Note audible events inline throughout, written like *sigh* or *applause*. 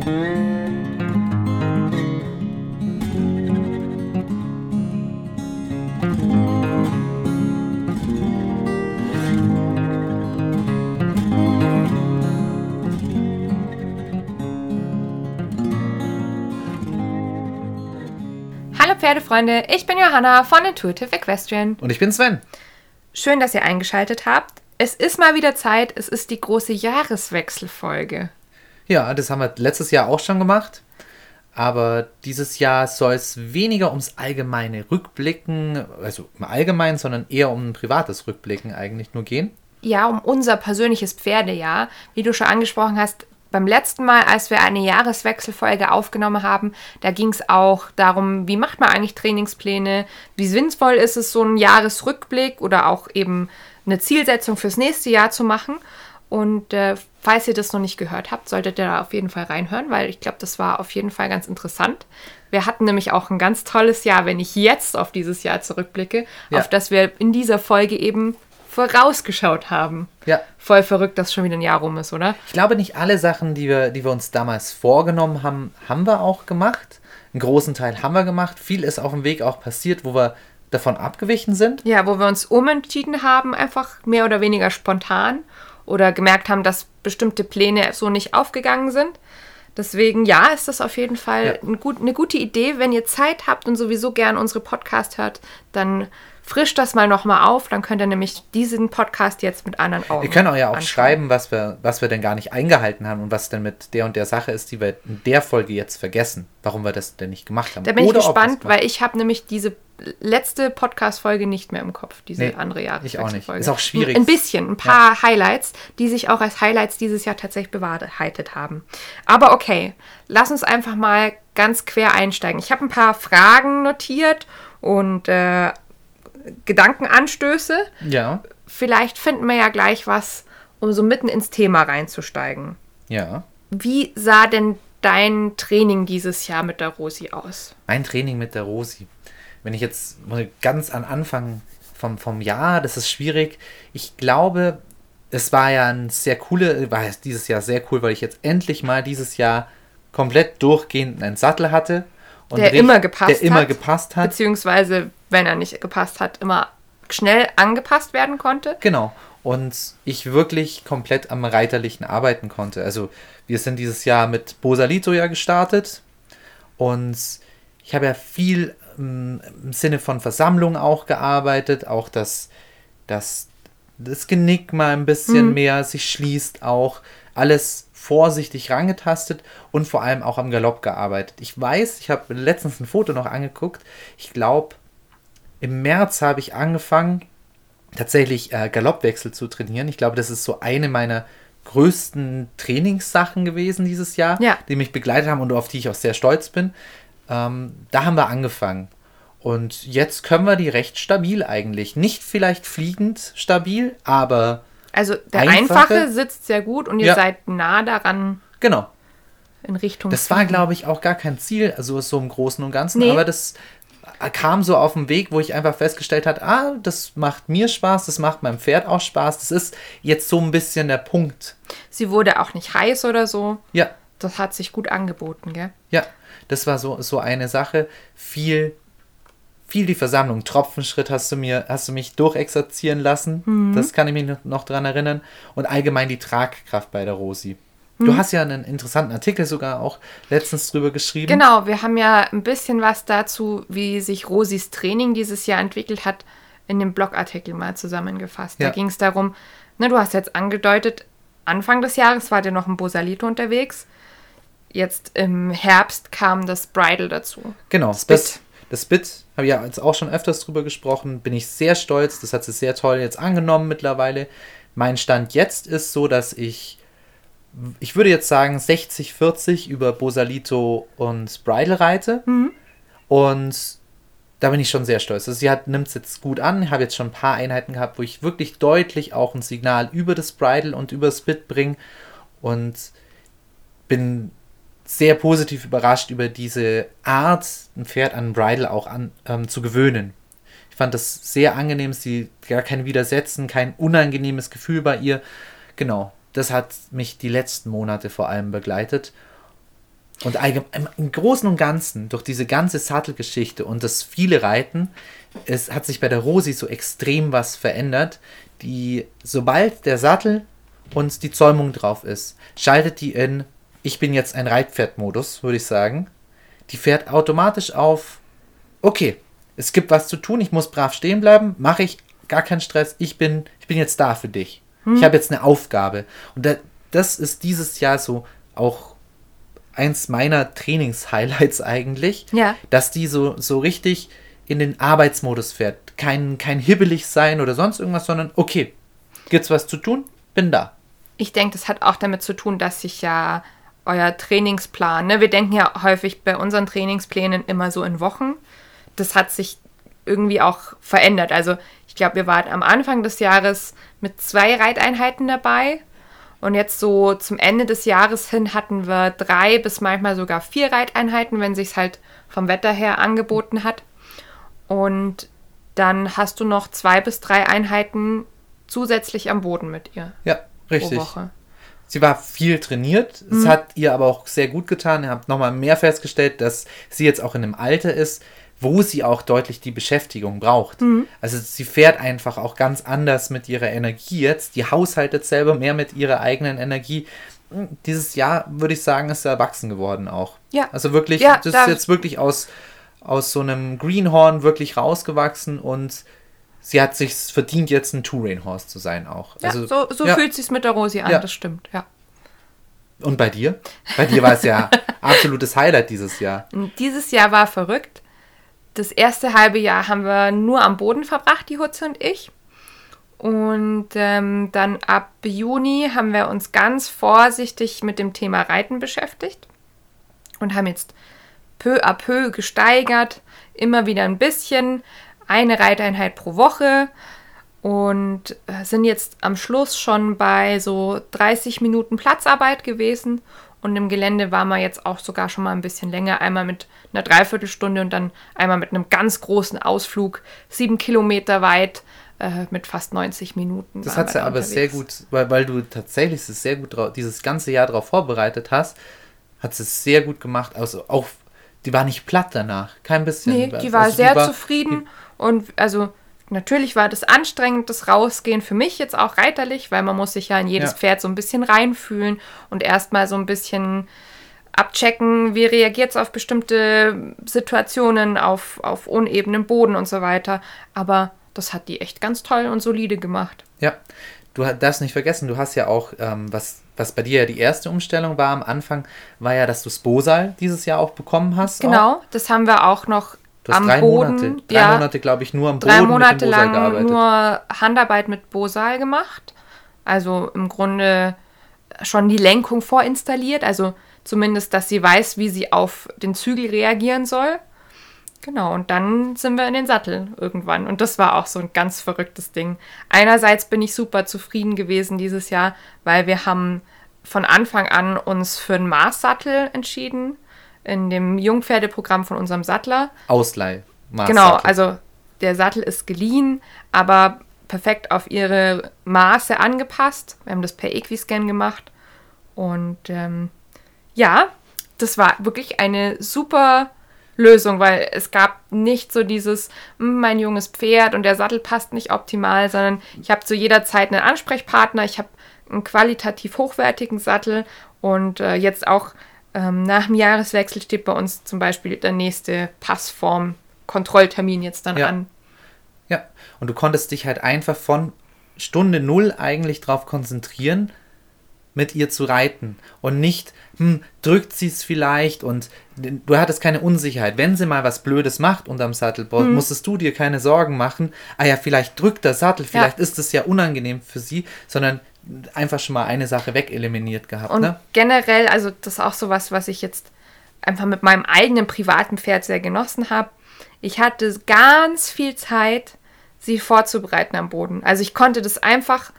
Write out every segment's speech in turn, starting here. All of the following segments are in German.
Hallo Pferdefreunde, ich bin Johanna von Intuitive Equestrian. Und ich bin Sven. Schön, dass ihr eingeschaltet habt. Es ist mal wieder Zeit, es ist die große Jahreswechselfolge. Ja, das haben wir letztes Jahr auch schon gemacht. Aber dieses Jahr soll es weniger ums allgemeine Rückblicken, also im Allgemeinen, sondern eher um ein privates Rückblicken eigentlich nur gehen. Ja, um unser persönliches Pferdejahr. Wie du schon angesprochen hast, beim letzten Mal, als wir eine Jahreswechselfolge aufgenommen haben, da ging es auch darum, wie macht man eigentlich Trainingspläne, wie sinnvoll ist es, so einen Jahresrückblick oder auch eben eine Zielsetzung fürs nächste Jahr zu machen. Und äh, falls ihr das noch nicht gehört habt, solltet ihr da auf jeden Fall reinhören, weil ich glaube, das war auf jeden Fall ganz interessant. Wir hatten nämlich auch ein ganz tolles Jahr, wenn ich jetzt auf dieses Jahr zurückblicke, Ja. auf das wir in dieser Folge eben vorausgeschaut haben. Ja. Voll verrückt, dass schon wieder ein Jahr rum ist, oder? Ich glaube, nicht alle Sachen, die wir, die wir uns damals vorgenommen haben, haben wir auch gemacht. Einen großen Teil haben wir gemacht. Viel ist auf dem Weg auch passiert, wo wir davon abgewichen sind. Ja, wo wir uns umentschieden haben, einfach mehr oder weniger spontan oder gemerkt haben, dass bestimmte Pläne so nicht aufgegangen sind. Deswegen, ja, ist das auf jeden Fall Ja. ein gut, eine gute Idee. Wenn ihr Zeit habt und sowieso gern unsere Podcast hört, dann frischt das mal nochmal auf. Dann könnt ihr nämlich diesen Podcast jetzt mit anderen Augen Wir können auch ja auch anschauen. schreiben, was wir, was wir denn gar nicht eingehalten haben und was denn mit der und der Sache ist, die wir in der Folge jetzt vergessen. Warum wir das denn nicht gemacht haben. Da bin ich Oder wir's gespannt, weil ich habe nämlich diese letzte Podcast-Folge nicht mehr im Kopf, diese Nee, andere ich auch nicht. Jahreswechselfolge. Ist auch schwierig. Ein bisschen, ein paar Highlights, die sich auch als Highlights dieses Jahr tatsächlich bewahrheitet haben. Aber okay, lass uns einfach mal ganz quer einsteigen. Ich habe ein paar Fragen notiert und äh, Gedankenanstöße. Ja, Vielleicht finden wir ja gleich was, um so mitten ins Thema reinzusteigen. ja. Wie sah denn dein Training dieses Jahr mit der Rosi aus? Mein Training mit der Rosi. Wenn ich jetzt mal ganz an Anfang vom, vom Jahr, das ist schwierig. Ich glaube, es war ja ein sehr coole, war dieses Jahr sehr cool, weil ich jetzt endlich mal dieses Jahr komplett durchgehend einen Sattel hatte. Und Der immer gepasst Der immer hat. gepasst hat. beziehungsweise wenn er nicht gepasst hat, immer schnell angepasst werden konnte. Genau. Und ich wirklich komplett am Reiterlichen arbeiten konnte. Also wir sind dieses Jahr mit Bosalito ja gestartet. Und ich habe ja viel ähm, im Sinne von Versammlung auch gearbeitet. Auch dass das, das Genick mal ein bisschen mehr sich schließt. Auch alles vorsichtig rangetastet und vor allem auch am Galopp gearbeitet. Ich weiß, ich habe letztens ein Foto noch angeguckt. Ich glaube, im März habe ich angefangen, tatsächlich äh, Galoppwechsel zu trainieren. Ich glaube, das ist so eine meiner größten Trainingssachen gewesen dieses Jahr, Ja. die mich begleitet haben und auf die ich auch sehr stolz bin. Ähm, da haben wir angefangen. Und jetzt können wir die recht stabil eigentlich. Nicht vielleicht fliegend stabil, aber Also der Einfache- einfache, sitzt sehr gut und ihr Ja. seid nah daran genau. in Richtung. Das war, glaube ich, auch gar kein Ziel, also so im Großen und Ganzen, Nee. aber das kam so auf den Weg, wo ich einfach festgestellt habe, ah, das macht mir Spaß, das macht meinem Pferd auch Spaß, das ist jetzt so ein bisschen der Punkt. Sie wurde auch nicht heiß oder so. Ja, Das hat sich gut angeboten, gell? ja, das war so, so eine Sache. Viel, viel die Versammlung. Tropfenschritt hast du mir, hast du mich durchexerzieren lassen. Das kann ich mich noch, dran erinnern. Und allgemein die Tragkraft bei der Rosi. Du hast ja einen interessanten Artikel sogar auch letztens drüber geschrieben. Genau, wir haben ja ein bisschen was dazu, wie sich Rosis Training dieses Jahr entwickelt hat, in dem Blogartikel mal zusammengefasst. Da Ja. ging es darum, ne, du hast jetzt angedeutet, Anfang des Jahres war dir noch ein Bosalito unterwegs. Jetzt im Herbst kam das Bridal dazu. Genau, Das das. Das Bit, habe ich ja jetzt auch schon öfters drüber gesprochen, bin ich sehr stolz. Das hat sie sehr toll jetzt angenommen mittlerweile. Mein Stand jetzt ist so, dass ich, ich würde jetzt sagen, 60-40 über Bosalito und Bridal reite. Und da bin ich schon sehr stolz. Also sie nimmt es jetzt gut an. Ich habe jetzt schon ein paar Einheiten gehabt, wo ich wirklich deutlich auch ein Signal über das Bridal und über das Bit bringe. Und bin sehr positiv überrascht über diese Art, ein Pferd an Bridle auch an, ähm, zu gewöhnen. Ich fand das sehr angenehm, sie gar kein Widersetzen, kein unangenehmes Gefühl bei ihr. Genau, das hat mich die letzten Monate vor allem begleitet. Und im Großen und Ganzen, durch diese ganze Sattelgeschichte und das viele Reiten, es hat sich bei der Rosi so extrem was verändert. Die, sobald der Sattel und die Zäumung drauf ist, schaltet die in, ich bin jetzt ein Reitpferd-Modus, würde ich sagen. Die fährt automatisch auf, okay, es gibt was zu tun, ich muss brav stehen bleiben, mache ich, gar keinen Stress, ich bin, ich bin jetzt da für dich. Hm. Ich habe jetzt eine Aufgabe. Und das ist dieses Jahr so auch eins meiner Trainings-Highlights *laughs* eigentlich, ja. dass die so, so richtig in den Arbeitsmodus fährt. Kein, kein hibbelig sein oder sonst irgendwas, sondern okay, gibt's was zu tun? Bin da. Ich denke, das hat auch damit zu tun, dass sich ja euer Trainingsplan, ne? wir denken ja häufig bei unseren Trainingsplänen immer so in Wochen. Das hat sich irgendwie auch verändert. Also ich glaube, wir waren am Anfang des Jahres mit zwei Reiteinheiten dabei und jetzt so zum Ende des Jahres hin hatten wir drei bis manchmal sogar vier Reiteinheiten, wenn sich es halt vom Wetter her angeboten hat. Und dann hast du noch zwei bis drei Einheiten zusätzlich am Boden mit ihr. Ja, richtig. Pro Woche. Sie war viel trainiert. Mhm. Es hat ihr aber auch sehr gut getan. Ihr habt nochmal mehr festgestellt, dass sie jetzt auch in einem Alter ist, wo sie auch deutlich die Beschäftigung braucht. Mhm. Also sie fährt einfach auch ganz anders mit ihrer Energie jetzt. Die haushaltet selber mehr mit ihrer eigenen Energie. Dieses Jahr, würde ich sagen, ist sie erwachsen geworden auch. Ja. Also wirklich, ja, das ist jetzt wirklich aus, aus so einem Greenhorn wirklich rausgewachsen und sie hat sich verdient, jetzt ein Two-Rain-Horse zu sein auch. Ja, also, so, so ja. fühlt sich mit der Rosi an, ja. das stimmt, ja. Und bei dir? Bei dir war es ja *laughs* absolutes Highlight dieses Jahr. Dieses Jahr war verrückt das erste halbe Jahr haben wir nur am Boden verbracht, die Hutze und ich. Und ähm, dann ab Juni haben wir uns ganz vorsichtig mit dem Thema Reiten beschäftigt und haben jetzt peu à peu gesteigert, immer wieder ein bisschen, eine Reiteinheit pro Woche und äh, sind jetzt am Schluss schon bei so 30 Minuten Platzarbeit gewesen und im Gelände waren wir jetzt auch sogar schon mal ein bisschen länger. Einmal mit einer Dreiviertelstunde und dann einmal mit einem ganz großen Ausflug, sieben Kilometer weit, äh, mit fast 90 Minuten. Das hat ja aber sehr gut, weil, weil du tatsächlich es sehr gut dieses ganze Jahr darauf vorbereitet hast, hat es sehr gut gemacht. Also auch, die war nicht platt danach, kein bisschen. Nee, die war also sehr die war, zufrieden und also Natürlich war das anstrengend, das Rausgehen für mich jetzt auch reiterlich, weil man muss sich ja in jedes ja. Pferd so ein bisschen reinfühlen und erstmal so ein bisschen abchecken, wie reagiert es auf bestimmte Situationen, auf, auf unebenen Boden und so weiter. Aber das hat die echt ganz toll und solide gemacht. Ja, du darfst nicht vergessen, du hast ja auch, ähm, was, was bei dir ja die erste Umstellung war am Anfang, war ja, dass du Sposal dieses Jahr auch bekommen hast. Genau, auch. das haben wir auch noch Du hast am drei Boden, Monate, drei ja, Monate, glaube ich, nur am Boden drei Monate mit dem lang gearbeitet. nur Handarbeit mit Bosal gemacht. Also im Grunde schon die Lenkung vorinstalliert. Also zumindest, dass sie weiß, wie sie auf den Zügel reagieren soll. Genau, und dann sind wir in den Sattel irgendwann. Und das war auch so ein ganz verrücktes Ding. Einerseits bin ich super zufrieden gewesen dieses Jahr, weil wir haben von Anfang an uns für einen Maßsattel entschieden in dem Jungpferdeprogramm von unserem Sattler. Ausleih. Genau, also der Sattel ist geliehen, aber perfekt auf ihre Maße angepasst. Wir haben das per Equiscan gemacht. Und ähm, ja, das war wirklich eine super Lösung, weil es gab nicht so dieses, hm, mein junges Pferd und der Sattel passt nicht optimal, sondern ich habe zu jeder Zeit einen Ansprechpartner, ich habe einen qualitativ hochwertigen Sattel und äh, jetzt auch ähm, nach dem Jahreswechsel steht bei uns zum Beispiel der nächste Passform-Kontrolltermin jetzt dann ja. an. Ja, und du konntest dich halt einfach von Stunde Null eigentlich darauf konzentrieren, mit ihr zu reiten und nicht, hm, drückt sie es vielleicht und du hattest keine Unsicherheit. Wenn sie mal was Blödes macht unterm Sattel, hm. musstest du dir keine Sorgen machen, ah ja, vielleicht drückt der Sattel, vielleicht ja. ist es ja unangenehm für sie, sondern einfach schon mal eine Sache wegeliminiert gehabt. Und ne? generell, also das ist auch sowas, was ich jetzt einfach mit meinem eigenen privaten Pferd sehr genossen habe. Ich hatte ganz viel Zeit, sie vorzubereiten am Boden. Also ich konnte das einfach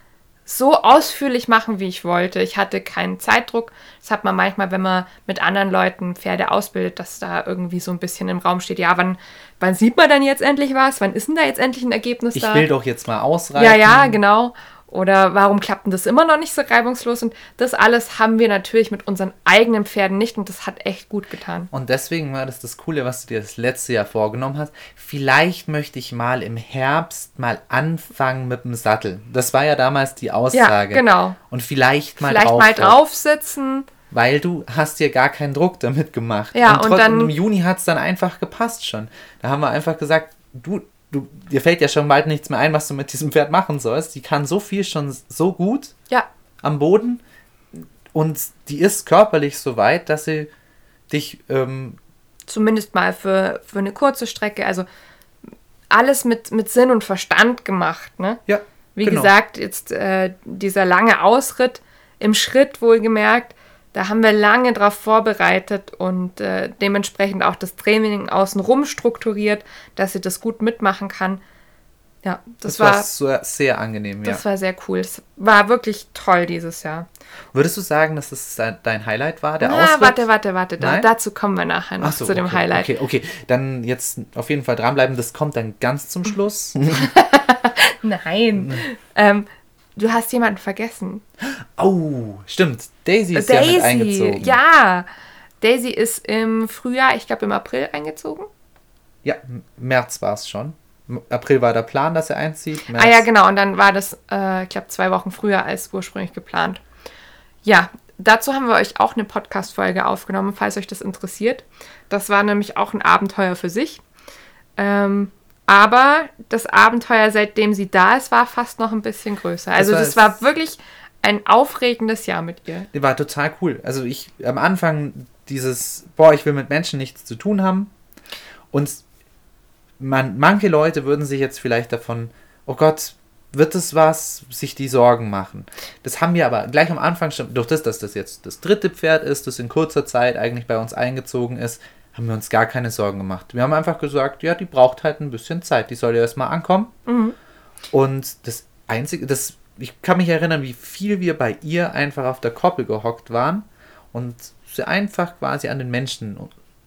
so ausführlich machen, wie ich wollte. Ich hatte keinen Zeitdruck. Das hat man manchmal, wenn man mit anderen Leuten Pferde ausbildet, dass da irgendwie so ein bisschen im Raum steht, ja, wann, wann sieht man dann jetzt endlich was? Wann ist denn da jetzt endlich ein Ergebnis ich da? Ich will doch jetzt mal ausreichen. Ja, ja, genau. Oder warum klappt denn das immer noch nicht so reibungslos? Und das alles haben wir natürlich mit unseren eigenen Pferden nicht und das hat echt gut getan. Und deswegen war das das Coole, was du dir das letzte Jahr vorgenommen hast. Vielleicht möchte ich mal im Herbst mal anfangen mit dem Sattel. Das war ja damals die Aussage. Ja, genau. Und vielleicht mal Vielleicht mal drauf sitzen. Weil du hast dir gar keinen Druck damit gemacht. Ja, und, und dann- und im Juni hat es dann einfach gepasst schon. Da haben wir einfach gesagt, du, du, dir fällt ja schon bald nichts mehr ein, was du mit diesem Pferd machen sollst. Die kann so viel schon so gut Ja, am Boden und die ist körperlich so weit, dass sie dich ähm, zumindest mal für, für eine kurze Strecke. Also alles mit, mit Sinn und Verstand gemacht. Ne? ja Wie genau. gesagt, jetzt äh, dieser lange Ausritt im Schritt wohlgemerkt, da haben wir lange drauf vorbereitet und äh, dementsprechend auch das Training außenrum strukturiert, dass sie das gut mitmachen kann. Ja, das, das, war, war so, sehr angenehm, ja. das war sehr cool. Es war wirklich toll dieses Jahr. Würdest du sagen, dass das dein- Highlight war, der Ah, Ausritt? warte, warte, warte. Da, dazu kommen wir nachher noch so, zu dem okay, Highlight. Okay, okay, dann jetzt auf jeden Fall dranbleiben. Das kommt dann ganz zum *laughs* Schluss. *laughs* Nein. ähm, du hast jemanden vergessen. oh, stimmt. Daisy ist ja mit eingezogen. ja. Daisy ist im Frühjahr, ich glaube im April eingezogen. Ja, März war es schon. April war der Plan, dass er einzieht. März. Ah ja, genau. Und dann war das, äh, ich glaube, zwei Wochen früher als ursprünglich geplant. Ja, dazu haben wir euch auch eine Podcast-Folge aufgenommen, falls euch das interessiert. Das war nämlich auch ein Abenteuer für sich. Ähm, aber das Abenteuer, seitdem sie da ist, war fast noch ein bisschen größer. Also war das war wirklich ein aufregendes Jahr mit ihr. Die war total cool. Also ich am Anfang dieses, boah, ich will mit Menschen nichts zu tun haben. Und man, manche Leute würden sich jetzt vielleicht davon, oh Gott, wird es was, sich die Sorgen machen. Das haben wir aber gleich am Anfang schon, durch das, dass das jetzt das dritte Pferd ist, das in kurzer Zeit eigentlich bei uns eingezogen ist, haben wir uns gar keine Sorgen gemacht. Wir haben einfach gesagt, ja, die braucht halt ein bisschen Zeit, die soll ja erstmal ankommen. Und das Einzige, das, ich kann mich erinnern, wie viel wir bei ihr einfach auf der Koppel gehockt waren und sie einfach quasi an den Menschen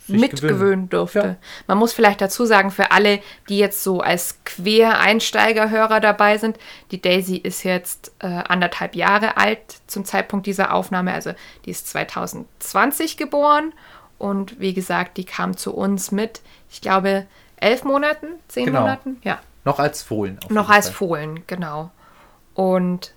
mitgewöhnen gewöhnen. durfte. Ja. Man muss vielleicht dazu sagen, für alle, die jetzt so als Quereinsteigerhörer dabei sind, die Daisy ist jetzt äh, anderthalb Jahre alt zum Zeitpunkt dieser Aufnahme. Also die ist 2020 geboren und wie gesagt, die kam zu uns mit, ich glaube, elf Monaten, zehn Genau. Monaten, ja. Noch als Fohlen. auf Noch als Fall. Fohlen, genau. Und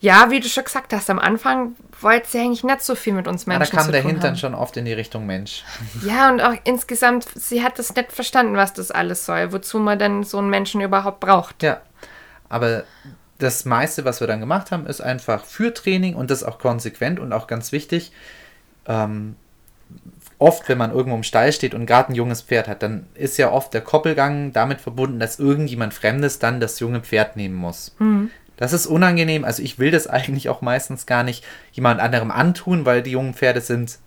ja, wie du schon gesagt hast, am Anfang wollte sie eigentlich nicht so viel mit uns Ja, Menschen da kam der Hintern haben. schon oft in die Richtung Mensch. *laughs* Ja, und auch insgesamt, sie hat das nicht verstanden, was das alles soll, wozu man denn so einen Menschen überhaupt braucht. Ja. Aber das meiste, was wir dann gemacht haben, ist einfach für Training und das auch konsequent und auch ganz wichtig. Ähm, oft, wenn man irgendwo im Stall steht und gerade ein junges Pferd hat, dann ist ja oft der Koppelgang damit verbunden, dass irgendjemand Fremdes dann das junge Pferd nehmen muss. Das ist unangenehm. Also ich will das *laughs* eigentlich auch meistens gar nicht jemand anderem antun, weil die jungen Pferde sind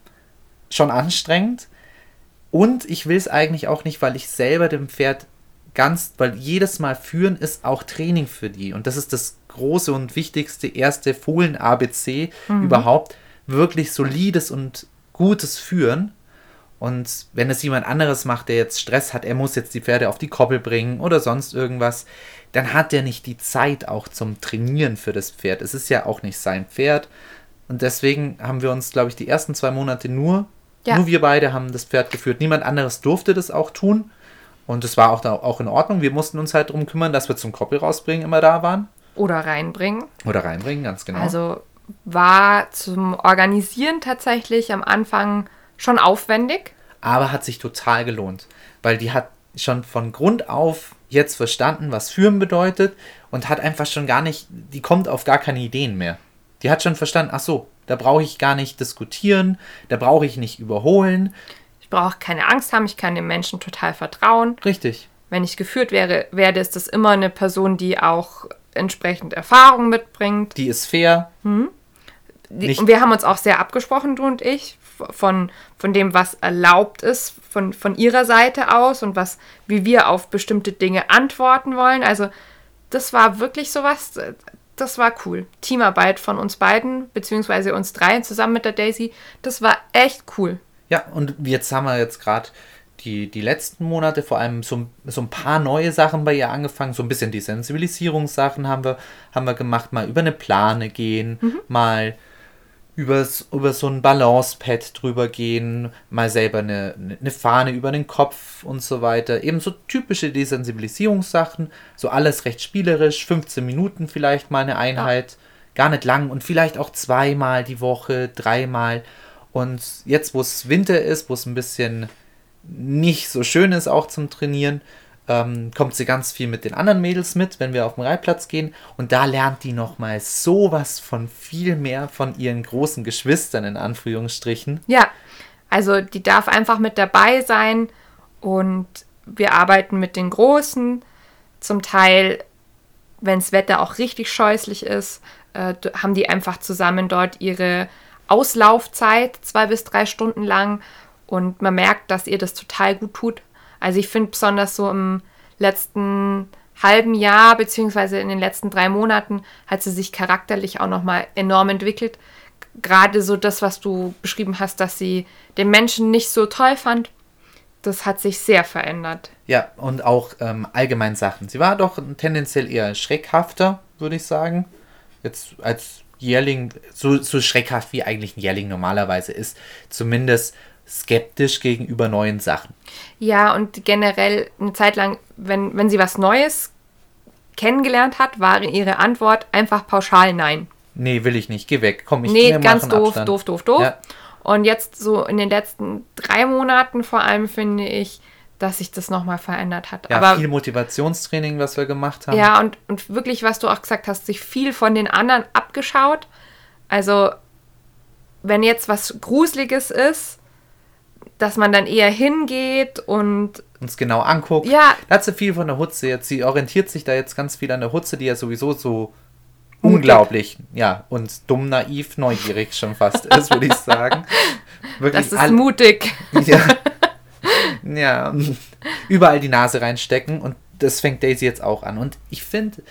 schon anstrengend. Und ich will es eigentlich auch nicht, weil ich selber dem Pferd ganz, weil jedes Mal führen ist auch Training für die. Und das ist das große und wichtigste erste Fohlen-ABC überhaupt. Wirklich solides und gutes Führen. Und wenn es jemand anderes macht, der jetzt Stress hat, er muss jetzt die Pferde auf die Koppel bringen oder sonst irgendwas, dann hat er nicht die Zeit auch zum Trainieren für das Pferd. Es ist ja auch nicht sein Pferd. Und deswegen haben wir uns, glaube ich, die ersten zwei Monate nur, Ja. nur wir beide haben das Pferd geführt. Niemand anderes durfte das auch tun. Und das war auch, da, auch in Ordnung. Wir mussten uns halt darum kümmern, dass wir zum Koppel rausbringen immer da waren. Oder reinbringen. Oder reinbringen, ganz genau. Also war zum Organisieren tatsächlich am Anfang schon aufwendig. aber hat sich total gelohnt, weil die hat schon von Grund auf jetzt verstanden, was führen bedeutet und hat einfach schon gar nicht, die kommt auf gar keine Ideen mehr. Die hat schon verstanden, ach so, da brauche ich gar nicht diskutieren, da brauche ich nicht überholen. Ich brauche keine Angst haben, ich kann dem Menschen total vertrauen. Richtig. Wenn ich geführt wäre, werde, ist das immer eine Person, die auch entsprechend Erfahrung mitbringt. Die ist fair. Die, Nicht- und wir haben uns auch sehr abgesprochen, du und ich, von, von dem, was erlaubt ist, von, von ihrer Seite aus und was, wie wir auf bestimmte Dinge antworten wollen. Also, das war wirklich sowas, das war cool. Teamarbeit von uns beiden, beziehungsweise uns dreien zusammen mit der Daisy, das war echt cool. Ja, und jetzt haben wir jetzt gerade die, die letzten Monate vor allem so, so ein paar neue Sachen bei ihr angefangen. So ein bisschen die Sensibilisierungssachen haben wir, haben wir gemacht. Mal über eine Plane gehen, mhm. mal übers, über so ein Balancepad drüber gehen, mal selber eine, eine Fahne über den Kopf und so weiter. Eben so typische Desensibilisierungssachen. So alles recht spielerisch. 15 Minuten vielleicht mal eine Einheit. Ja. Gar nicht lang und vielleicht auch zweimal die Woche, dreimal. Und jetzt, wo es Winter ist, wo es ein bisschen nicht so schön ist, auch zum Trainieren, ähm, kommt sie ganz viel mit den anderen Mädels mit, wenn wir auf den Reitplatz gehen. Und da lernt die nochmal sowas von viel mehr von ihren großen Geschwistern, in Anführungsstrichen. Ja, also die darf einfach mit dabei sein und wir arbeiten mit den Großen. Zum Teil, wenn das Wetter auch richtig scheußlich ist, äh, haben die einfach zusammen dort ihre Auslaufzeit, zwei bis drei Stunden lang. Und man merkt, dass ihr das total gut tut. Also ich finde besonders so im letzten halben Jahr beziehungsweise in den letzten drei Monaten hat sie sich charakterlich auch nochmal enorm entwickelt. Gerade so das, was du beschrieben hast, dass sie den Menschen nicht so toll fand, das hat sich sehr verändert. Ja, und auch ähm, allgemein Sachen. Sie war doch tendenziell eher schreckhafter, würde ich sagen. Jetzt als Jährling, so, so schreckhaft wie eigentlich ein Jährling normalerweise ist, zumindest skeptisch gegenüber neuen Sachen. Ja, und generell eine Zeit lang, wenn, wenn sie was Neues kennengelernt hat, war ihre Antwort einfach pauschal nein. Nee, will ich nicht, geh weg, komm, ich Nee, ganz doof, Abstand. doof, doof, doof. Ja. Und jetzt so in den letzten drei Monaten vor allem finde ich, dass sich das nochmal verändert hat. Ja, Aber, viel Motivationstraining, was wir gemacht haben. Ja, und, und wirklich, was du auch gesagt hast, sich viel von den anderen abgeschaut. Also, wenn jetzt was Gruseliges ist, dass man dann eher hingeht und uns genau anguckt. Ja. Da hat sie viel von der Hutze jetzt. Sie orientiert sich da jetzt ganz viel an der Hutze, die ja sowieso so Mutig. unglaublich, ja, und dumm, naiv, neugierig schon fast ist, würde ich sagen. Wirklich *laughs* das ist mutig. Ja, ja, überall die Nase reinstecken und das fängt Daisy jetzt auch an. Und ich finde,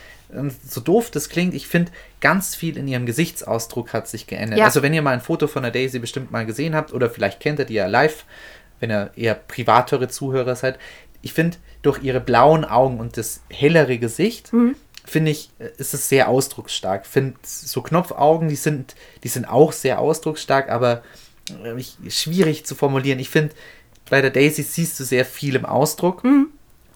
so doof das klingt, ich finde, ganz viel in ihrem Gesichtsausdruck hat sich geändert. Ja. Also wenn ihr mal ein Foto von der Daisy bestimmt mal gesehen habt oder vielleicht kennt ihr die ja live, wenn ihr eher privatere Zuhörer seid, ich finde, durch ihre blauen Augen und das hellere Gesicht, mhm. finde ich, ist es sehr ausdrucksstark. Finde so Knopfaugen, die sind, die sind auch sehr ausdrucksstark, aber äh, schwierig zu formulieren. Ich finde, bei der Daisy siehst du sehr viel im Ausdruck. Mhm.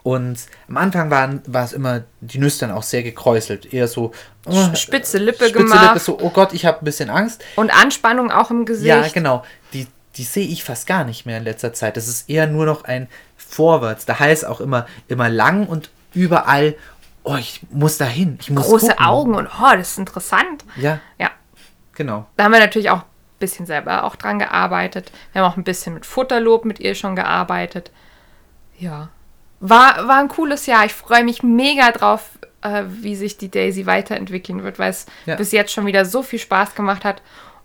Und am Anfang waren, war es immer die Nüstern auch sehr gekräuselt. Eher so oh, spitze Lippe spitze gemacht. Lippe, so, oh Gott, ich habe ein bisschen Angst. Und Anspannung auch im Gesicht. Ja, genau. Die, die sehe ich fast gar nicht mehr in letzter Zeit. Das ist eher nur noch ein Vorwärts. Der Hals auch immer, immer lang und überall, oh, ich muss da hin. Ich muss Große gucken. Augen und oh, das ist interessant. Ja. Ja. Genau. Da haben wir natürlich auch ein bisschen selber auch dran gearbeitet. Wir haben auch ein bisschen mit Futterlob mit ihr schon gearbeitet. Ja war, war ein cooles Jahr. Ich freue mich mega drauf, äh, wie sich die Daisy weiterentwickeln wird, weil es ja. bis jetzt schon wieder so viel Spaß gemacht hat.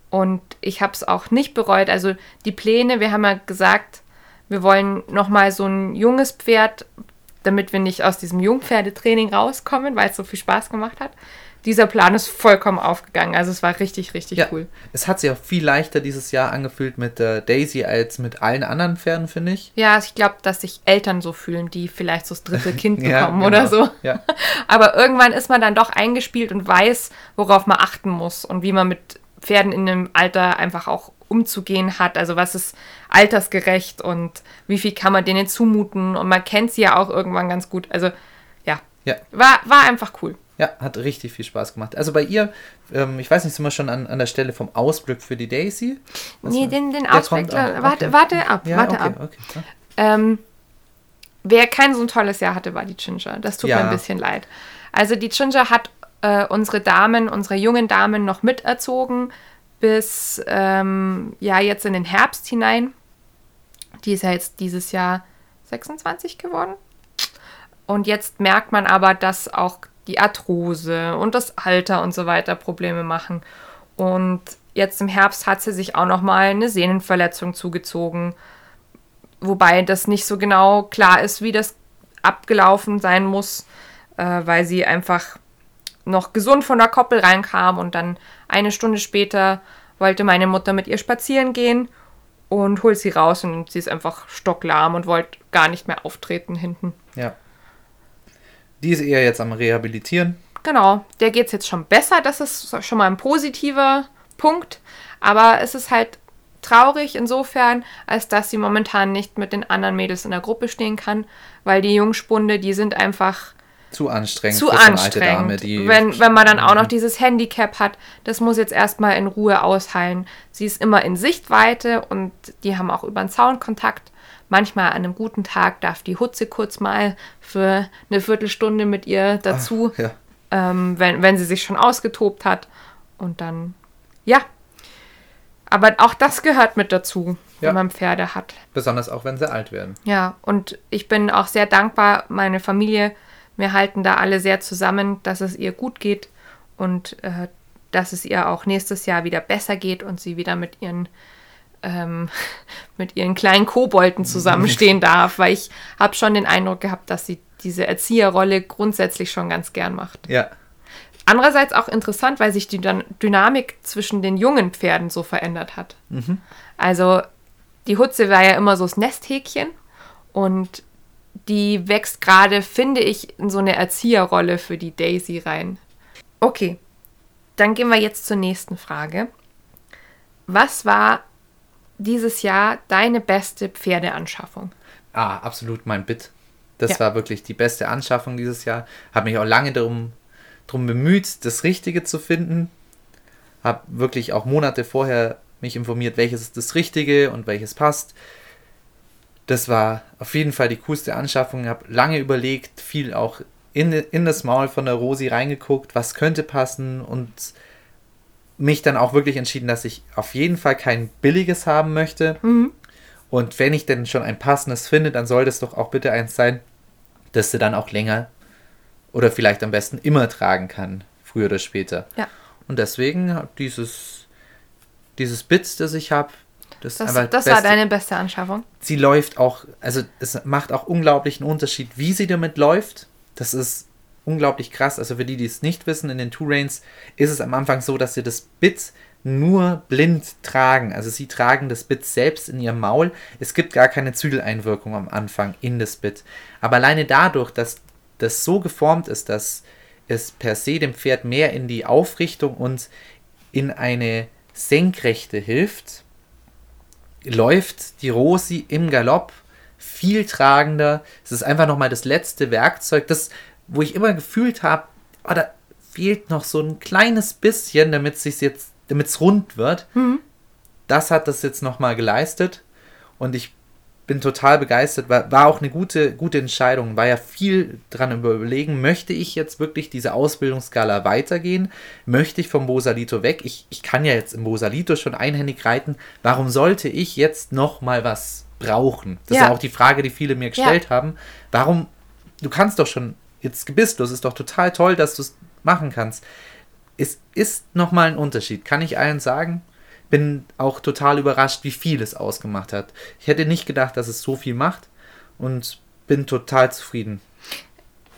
Und ich habe es auch nicht bereut. Also die Pläne, wir haben ja gesagt, wir wollen nochmal so ein junges Pferd, damit wir nicht aus diesem Jungpferdetraining rauskommen, weil es so viel Spaß gemacht hat dieser Plan ist vollkommen aufgegangen. Also es war richtig, richtig ja, cool. Es hat sich auch viel leichter dieses Jahr angefühlt mit äh, Daisy als mit allen anderen Pferden, finde ich. Ja, ich glaube, dass sich Eltern so fühlen, die vielleicht so das dritte *laughs* Kind bekommen ja, genau. oder so. Ja. *laughs* Aber irgendwann ist man dann doch eingespielt und weiß, worauf man achten muss und wie man mit Pferden in dem Alter einfach auch umzugehen hat. Also was ist altersgerecht und wie viel kann man denen zumuten. Und man kennt sie ja auch irgendwann ganz gut. Also ja, ja. War, war einfach cool. Ja, hat richtig viel Spaß gemacht. Also bei ihr, ähm, ich weiß nicht, sind wir schon an, an der Stelle vom Ausblick für die Daisy? Was nee, den, den Ausblick, kommt, äh, warte, okay. warte ab, ja, warte okay, ab. Okay, ähm, wer kein so ein tolles Jahr hatte, war die Ginger. Das tut ja. mir ein bisschen leid. Also die Ginger hat äh, unsere Damen, unsere jungen Damen noch miterzogen bis ähm, ja jetzt in den Herbst hinein. Die ist ja jetzt dieses Jahr 26 geworden. Und jetzt merkt man aber, dass auch die Arthrose und das Alter und so weiter Probleme machen. Und jetzt im Herbst hat sie sich auch noch mal eine Sehnenverletzung zugezogen, wobei das nicht so genau klar ist, wie das abgelaufen sein muss, äh, weil sie einfach noch gesund von der Koppel reinkam und dann eine Stunde später wollte meine Mutter mit ihr spazieren gehen und holt sie raus und sie ist einfach stocklahm und wollte gar nicht mehr auftreten hinten. Ja. Die ist eher jetzt am Rehabilitieren. Genau, der geht es jetzt schon besser. Das ist schon mal ein positiver Punkt. Aber es ist halt traurig insofern, als dass sie momentan nicht mit den anderen Mädels in der Gruppe stehen kann, weil die Jungspunde, die sind einfach zu anstrengend. Zu anstrengend. Dame, wenn, wenn man dann auch noch dieses Handicap hat, das muss jetzt erstmal in Ruhe ausheilen. Sie ist immer in Sichtweite und die haben auch über den Zaun Kontakt. Manchmal an einem guten Tag darf die Hutze kurz mal für eine Viertelstunde mit ihr dazu, Ach, ja. ähm, wenn, wenn sie sich schon ausgetobt hat. Und dann, ja, aber auch das gehört mit dazu, ja. wenn man Pferde hat. Besonders auch, wenn sie alt werden. Ja, und ich bin auch sehr dankbar, meine Familie, wir halten da alle sehr zusammen, dass es ihr gut geht und äh, dass es ihr auch nächstes Jahr wieder besser geht und sie wieder mit ihren ähm, *laughs* mit ihren kleinen Kobolden zusammenstehen *laughs* darf, weil ich habe schon den Eindruck gehabt, dass sie diese Erzieherrolle grundsätzlich schon ganz gern macht. Ja. Andererseits auch interessant, weil sich die Dynamik zwischen den jungen Pferden so verändert hat. Mhm. Also die Hutze war ja immer so das Nesthäkchen und die wächst gerade, finde ich, in so eine Erzieherrolle für die Daisy rein. Okay, dann gehen wir jetzt zur nächsten Frage. Was war dieses Jahr deine beste Pferdeanschaffung? Ah, absolut mein Bit. Das ja. war wirklich die beste Anschaffung dieses Jahr. Habe mich auch lange darum drum bemüht, das Richtige zu finden. Habe wirklich auch Monate vorher mich informiert, welches ist das Richtige und welches passt. Das war auf jeden Fall die coolste Anschaffung. Habe lange überlegt, viel auch in, in das Maul von der Rosi reingeguckt, was könnte passen und mich dann auch wirklich entschieden, dass ich auf jeden Fall kein billiges haben möchte. Mhm. Und wenn ich denn schon ein passendes finde, dann soll das doch auch bitte eins sein, dass sie dann auch länger oder vielleicht am besten immer tragen kann, früher oder später. Ja. Und deswegen dieses, dieses Bit, das ich habe, das, das, das war deine beste Anschaffung. Sie läuft auch, also es macht auch unglaublichen Unterschied, wie sie damit läuft. Das ist unglaublich krass. Also für die, die es nicht wissen, in den Two Reins ist es am Anfang so, dass sie das Bit nur blind tragen. Also sie tragen das Bit selbst in ihrem Maul. Es gibt gar keine Zügeleinwirkung am Anfang in das Bit. Aber alleine dadurch, dass das so geformt ist, dass es per se dem Pferd mehr in die Aufrichtung und in eine Senkrechte hilft, läuft die Rosi im Galopp viel tragender. Es ist einfach nochmal das letzte Werkzeug, das, wo ich immer gefühlt habe, oh, da fehlt noch so ein kleines bisschen, damit es jetzt, damit es rund wird. Mhm. Das hat das jetzt nochmal geleistet. Und ich bin total begeistert. War, war auch eine gute, gute Entscheidung. War ja viel dran überlegen, möchte ich jetzt wirklich diese Ausbildungsskala weitergehen? Möchte ich vom Bosalito weg? Ich, ich kann ja jetzt im Bosalito schon einhändig reiten. Warum sollte ich jetzt noch mal was brauchen? Das ja. ist ja auch die Frage, die viele mir gestellt ja. haben. Warum? Du kannst doch schon jetzt gebisslos. Ist doch total toll, dass du es machen kannst. Es ist noch mal ein Unterschied. Kann ich allen sagen? bin auch total überrascht, wie viel es ausgemacht hat. Ich hätte nicht gedacht, dass es so viel macht und bin total zufrieden.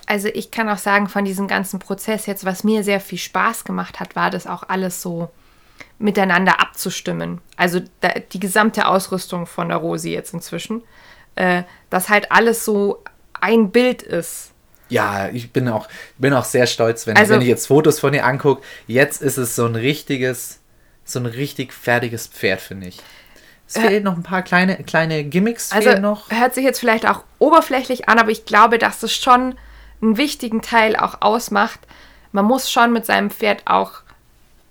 Also ich kann auch sagen, von diesem ganzen Prozess jetzt, was mir sehr viel Spaß gemacht hat, war das auch alles so miteinander abzustimmen. Also die gesamte Ausrüstung von der Rosi jetzt inzwischen, äh, dass halt alles so ein Bild ist. Ja, ich bin auch, bin auch sehr stolz, wenn, also, wenn ich jetzt Fotos von ihr angucke. Jetzt ist es so ein richtiges, so ein richtig fertiges Pferd, finde ich. Es äh, fehlen noch ein paar kleine, kleine Gimmicks. Also noch. hört sich jetzt vielleicht auch oberflächlich an, aber ich glaube, dass das schon einen wichtigen Teil auch ausmacht. Man muss schon mit seinem Pferd auch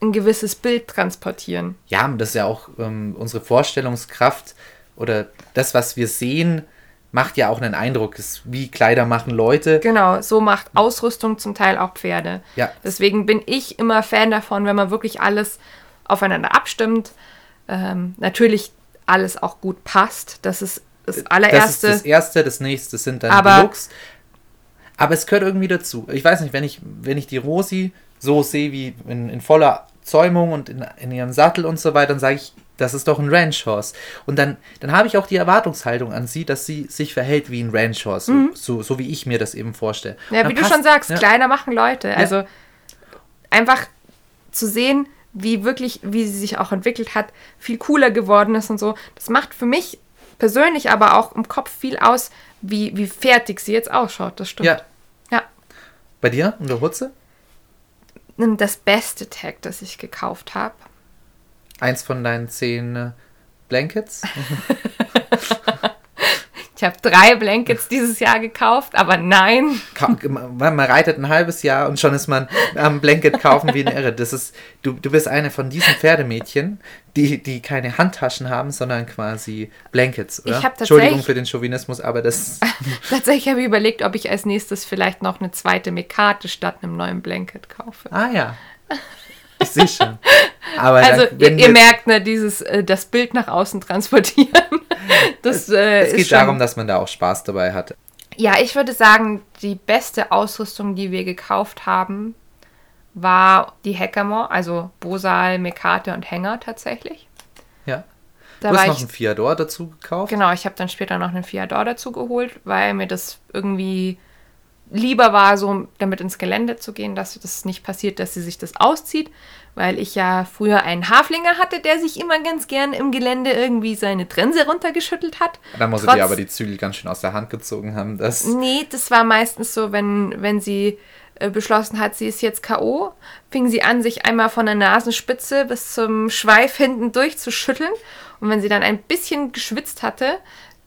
ein gewisses Bild transportieren. Ja, das ist ja auch ähm, unsere Vorstellungskraft oder das, was wir sehen, macht ja auch einen Eindruck. Es, wie Kleider machen Leute. Genau, so macht Ausrüstung zum Teil auch Pferde. Ja. Deswegen bin ich immer Fan davon, wenn man wirklich alles aufeinander abstimmt. Ähm, natürlich alles auch gut passt. Das ist das allererste. Das ist das erste, das nächste sind dann aber, Deluxe. Aber es gehört irgendwie dazu. Ich weiß nicht, wenn ich, wenn ich die Rosi so sehe wie in, in voller Zäumung und in, in ihrem Sattel und so weiter, dann sage ich, das ist doch ein Ranch Horse. Und dann, dann habe ich auch die Erwartungshaltung an sie, dass sie sich verhält wie ein Ranch Horse, mhm. so, so wie ich mir das eben vorstelle. Ja, wie passt, du schon sagst, ja. kleiner machen Leute. Also ja. einfach zu sehen, wie wirklich, wie sie sich auch entwickelt hat, viel cooler geworden ist und so. Das macht für mich persönlich aber auch im Kopf viel aus, wie, wie fertig sie jetzt ausschaut. Das stimmt. Ja. Ja. Bei dir und der Hutze? Das beste Tag, das ich gekauft habe. Eins von deinen zehn äh, Blankets? *laughs* Ich habe drei Blankets dieses Jahr gekauft, aber nein. Man reitet ein halbes Jahr und schon ist man am Blanket kaufen wie eine Irre. Das ist, du, du bist eine von diesen Pferdemädchen, die, die keine Handtaschen haben, sondern quasi Blankets, oder? Ich hab Entschuldigung für den Chauvinismus, aber das. *laughs* *laughs* Tatsächlich habe ich überlegt, ob ich als nächstes vielleicht noch eine zweite Mekate statt einem neuen Blanket kaufe. Ah ja. Ich sehe schon. Aber Also ihr, ihr merkt, ne, dieses äh, das Bild nach außen transportieren. *laughs* Das, äh, es geht schon, darum, dass man da auch Spaß dabei hat. Ja, ich würde sagen, die beste Ausrüstung, die wir gekauft haben, war die Hackamore, also Bosal, Mekate und Hänger tatsächlich. Ja. Da du hast noch ich, einen Fiador dazu gekauft. genau, ich habe dann später noch einen Fiador dazu geholt, weil mir das irgendwie lieber war, so damit ins Gelände zu gehen, dass das nicht passiert, dass sie sich das auszieht, weil ich ja früher einen Haflinger hatte, der sich immer ganz gern im Gelände irgendwie seine Trense runtergeschüttelt hat. Dann muss Trotz- dir aber die Zügel ganz schön aus der Hand gezogen haben. Das, Nee, das war meistens so, wenn, wenn sie äh, beschlossen hat, sie ist jetzt K.O., fing sie an, sich einmal von der Nasenspitze bis zum Schweif hinten durchzuschütteln. Und wenn sie dann ein bisschen geschwitzt hatte,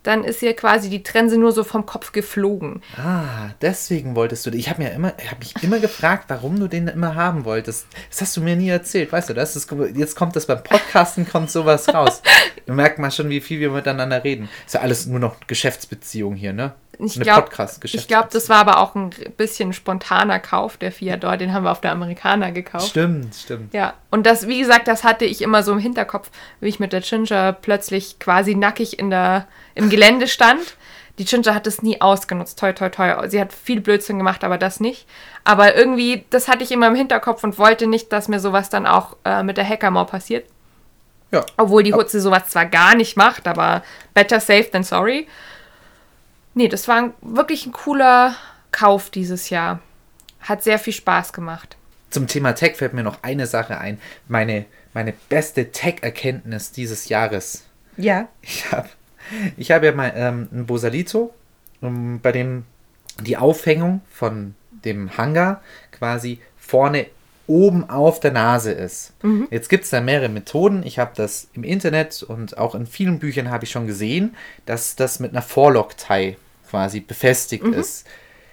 dann ist ihr quasi die Trense nur so vom Kopf geflogen. Ah, deswegen wolltest du. Ich habe mir immer, habe mich immer gefragt, warum du den immer haben wolltest. Das hast du mir nie erzählt, weißt du? Das ist, jetzt kommt das beim Podcasten, kommt sowas raus. Du merkst mal schon, wie viel wir miteinander reden. Ist ja alles nur noch Geschäftsbeziehung hier, ne? Ich Eine glaube, Podcast-Geschäftsbeziehung. ich glaub, das war aber auch ein bisschen spontaner Kauf, der Fiador. Den haben wir auf der Amerikaner gekauft. Stimmt, stimmt. Ja, und das, wie gesagt, das hatte ich immer so im Hinterkopf, wie ich mit der Ginger plötzlich quasi nackig in der, im Gelände stand. Die Ginger hat es nie ausgenutzt, toi, toi, toi. Sie hat viel Blödsinn gemacht, aber das nicht. Aber irgendwie, das hatte ich immer im Hinterkopf und wollte nicht, dass mir sowas dann auch äh, mit der Hackermore passiert. Ja. Obwohl die Hutze sowas zwar gar nicht macht, aber better safe than sorry. Nee, das war ein, wirklich ein cooler Kauf dieses Jahr. Hat sehr viel Spaß gemacht. Zum Thema Tech fällt mir noch eine Sache ein. Meine, meine beste Tech-Erkenntnis dieses Jahres. Ja. Ich habe ich hab ja mal ähm, ein Bosalito, ähm, bei dem die Aufhängung von dem Hanger quasi vorne oben auf der Nase ist. Jetzt gibt es da mehrere Methoden. Ich habe das im Internet und auch in vielen Büchern habe ich schon gesehen, dass das mit einer Forelock-Tie quasi befestigt ist.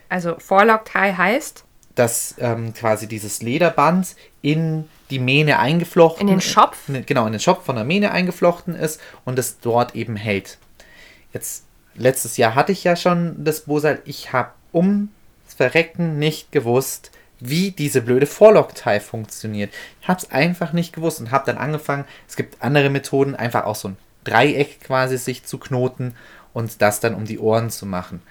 Also Forelock Tie heißt dass ähm, quasi dieses Lederband in die Mähne eingeflochten In den Schopf? Genau, in den Schopf von der Mähne eingeflochten ist und es dort eben hält. Jetzt, letztes Jahr hatte ich ja schon das Bosal. Ich habe ums Verrecken nicht gewusst, wie diese blöde Forelock-Tie funktioniert. Ich habe es einfach nicht gewusst und habe dann angefangen, es gibt andere Methoden, einfach auch so ein Dreieck quasi sich zu knoten und das dann um die Ohren zu machen.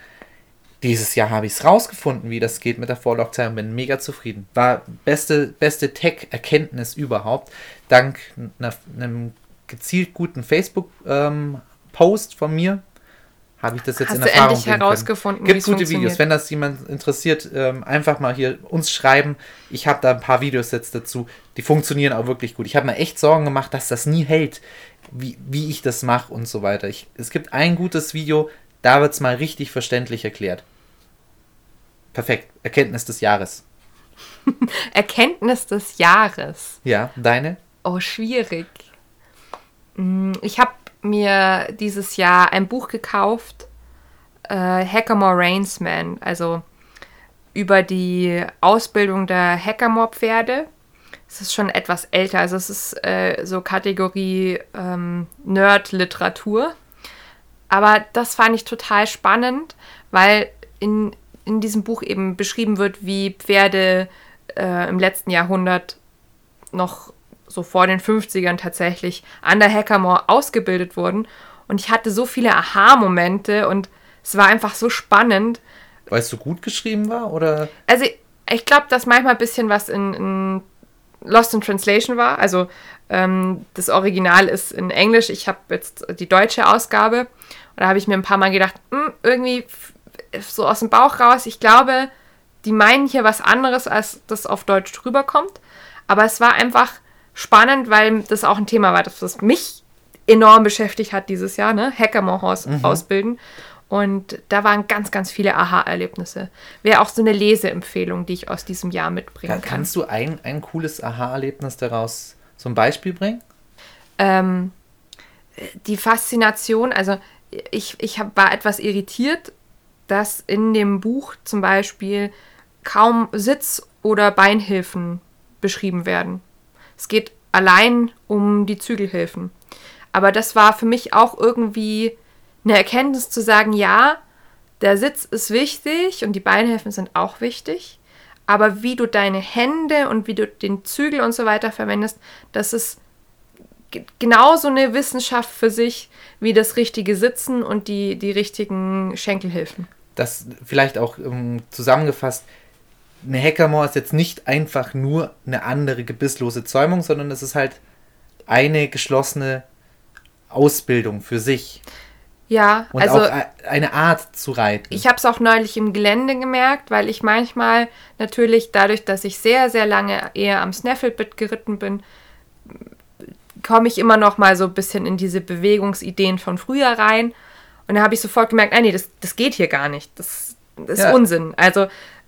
Dieses Jahr habe ich es rausgefunden, wie das geht mit der Forelock-Tie und bin mega zufrieden. War beste, beste Tech-Erkenntnis überhaupt. Dank einer, einem gezielt guten Facebook-Post von mir habe ich das jetzt Hast in Erfahrung endlich herausgefunden, Gibt gute? Videos. Wenn das jemand interessiert, ähm, einfach mal hier uns schreiben. Ich habe da ein paar Videos jetzt dazu. Die funktionieren auch wirklich gut. Ich habe mir echt Sorgen gemacht, dass das nie hält, wie, wie ich das mache und so weiter. Ich, es gibt ein gutes Video, da wird es mal richtig verständlich erklärt. Perfekt. Erkenntnis des Jahres. *laughs* Erkenntnis des Jahres. Ja, deine? Oh, schwierig. Mm, Ich habe mir dieses Jahr ein Buch gekauft, äh, Hackamore Rainsman, also über die Ausbildung der Hackamore-Pferde. Es ist schon etwas älter, also es ist äh, so Kategorie ähm, Nerd-Literatur. Aber das fand ich total spannend, weil in, in diesem Buch eben beschrieben wird, wie Pferde äh, im letzten Jahrhundert noch so vor den 50ern tatsächlich an der Hackamore ausgebildet wurden. Und ich hatte so viele Aha-Momente und es war einfach so spannend. Weil es so gut geschrieben war? Oder? Also ich glaube, dass manchmal ein bisschen was in, in Lost in Translation war. Also ähm, das Original ist in Englisch. Ich habe jetzt die deutsche Ausgabe. Und da habe ich mir ein paar Mal gedacht, hm, irgendwie so aus dem Bauch raus, ich glaube, die meinen hier was anderes, als das auf Deutsch drüber kommt. Aber es war einfach spannend, weil das auch ein Thema war, das, mich enorm beschäftigt hat dieses Jahr, ne? Horse mhm. ausbilden. Und da waren ganz, ganz viele Aha-Erlebnisse. Wäre auch so eine Leseempfehlung, die ich aus diesem Jahr mitbringen kann. Kannst du ein, ein cooles Aha-Erlebnis daraus ein Beispiel bringen? Ähm, die Faszination, also ich, ich hab, war etwas irritiert, dass in dem Buch zum Beispiel kaum Sitz- oder Beinhilfen beschrieben werden. Es geht allein um die Zügelhilfen. Aber das war für mich auch irgendwie eine Erkenntnis zu sagen, ja, der Sitz ist wichtig und die Beinhilfen sind auch wichtig, aber wie du deine Hände und wie du den Zügel und so weiter verwendest, das ist genauso eine Wissenschaft für sich wie das richtige Sitzen und die, die richtigen Schenkelhilfen. Das vielleicht auch um, zusammengefasst, eine Hackermore ist jetzt nicht einfach nur eine andere gebisslose Zäumung, sondern es ist halt eine geschlossene Ausbildung für sich. Ja, und also auch eine Art zu reiten. Ich habe es auch neulich im Gelände gemerkt, weil ich manchmal natürlich dadurch, dass ich sehr, sehr lange eher am Snafflebit geritten bin, komme ich immer noch mal so ein bisschen in diese Bewegungsideen von früher rein. Und da habe ich sofort gemerkt, nein, nee, das, das geht hier gar nicht. Das, das ist ja. Unsinn. Also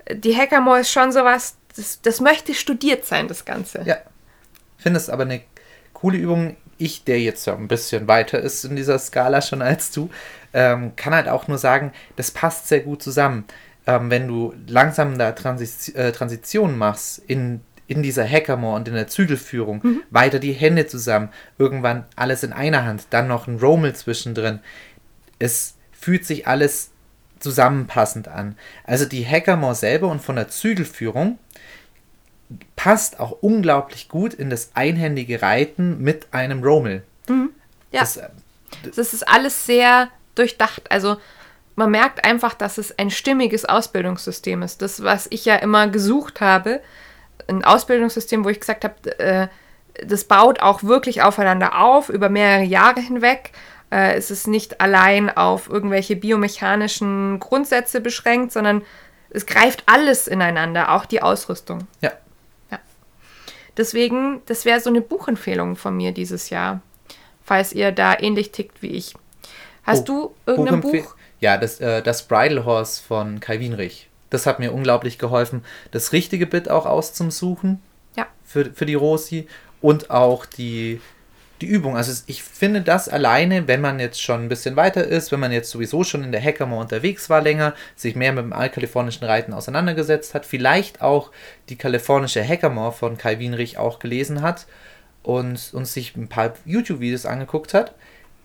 die Hackermore ist schon sowas, das, das möchte studiert sein, das Ganze. Ja. Finde es aber eine coole Übung ich, der jetzt ja ein bisschen weiter ist in dieser Skala schon als du, ähm, kann halt auch nur sagen, das passt sehr gut zusammen. Ähm, wenn du langsam da Transi äh, Transition machst in, in dieser Hackermore und in der Zügelführung, mhm. weiter die Hände zusammen, irgendwann alles in einer Hand, dann noch ein Rommel zwischendrin. Es fühlt sich alles zusammenpassend an. Also die Hackermore selber und von der Zügelführung passt auch unglaublich gut in das einhändige Reiten mit einem Rommel. Mhm. Ja. Das, äh, das ist alles sehr durchdacht. Also man merkt einfach, dass es ein stimmiges Ausbildungssystem ist. Das, was ich ja immer gesucht habe, ein Ausbildungssystem, wo ich gesagt habe, äh, das baut auch wirklich aufeinander auf über mehrere Jahre hinweg. Äh, es ist nicht allein auf irgendwelche biomechanischen Grundsätze beschränkt, sondern es greift alles ineinander, auch die Ausrüstung. Ja. Deswegen, das wäre so eine Buchempfehlung von mir dieses Jahr, falls ihr da ähnlich tickt wie ich. Hast oh, du irgendein Buch? Ja, das, äh, das Bridal Horse von Kai Wienrich. Das hat mir unglaublich geholfen, das richtige Bit auch auszusuchen. Ja. Für, für die Rosi und auch die die Übung. Also ich finde das alleine, wenn man jetzt schon ein bisschen weiter ist, wenn man jetzt sowieso schon in der Hackermore unterwegs war länger, sich mehr mit dem altkalifornischen Reiten auseinandergesetzt hat, vielleicht auch die kalifornische Hackermore von Kai Wienrich auch gelesen hat und uns sich ein paar YouTube-Videos angeguckt hat,